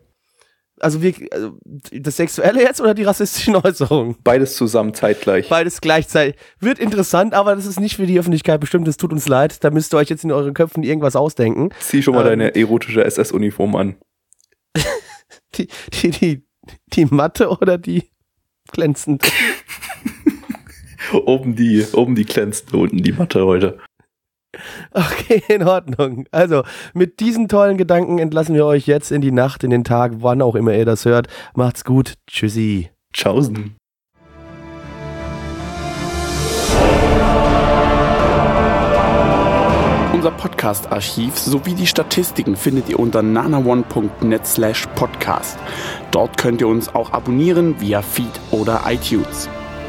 Also wir, also das Sexuelle jetzt oder die rassistischen <laughs> Äußerungen? Beides zusammen zeitgleich. Beides gleichzeitig. Wird interessant, aber das ist nicht für die Öffentlichkeit bestimmt. Es tut uns leid. Da müsst ihr euch jetzt in euren Köpfen irgendwas ausdenken. Zieh schon mal Ähm. deine erotische SS-Uniform an. <laughs> Die, die, die, die matte oder die glänzend? <laughs> Oben die, oben die glänzende, unten die Matte heute. <laughs> Okay, in Ordnung. Also, mit diesen tollen Gedanken entlassen wir euch jetzt in die Nacht, in den Tag, wann auch immer ihr das hört. Macht's gut. Tschüssi. Tschaußen. Unser Podcast-Archiv sowie die Statistiken findet ihr unter nanaone.net slash podcast. Dort könnt ihr uns auch abonnieren via Feed oder iTunes.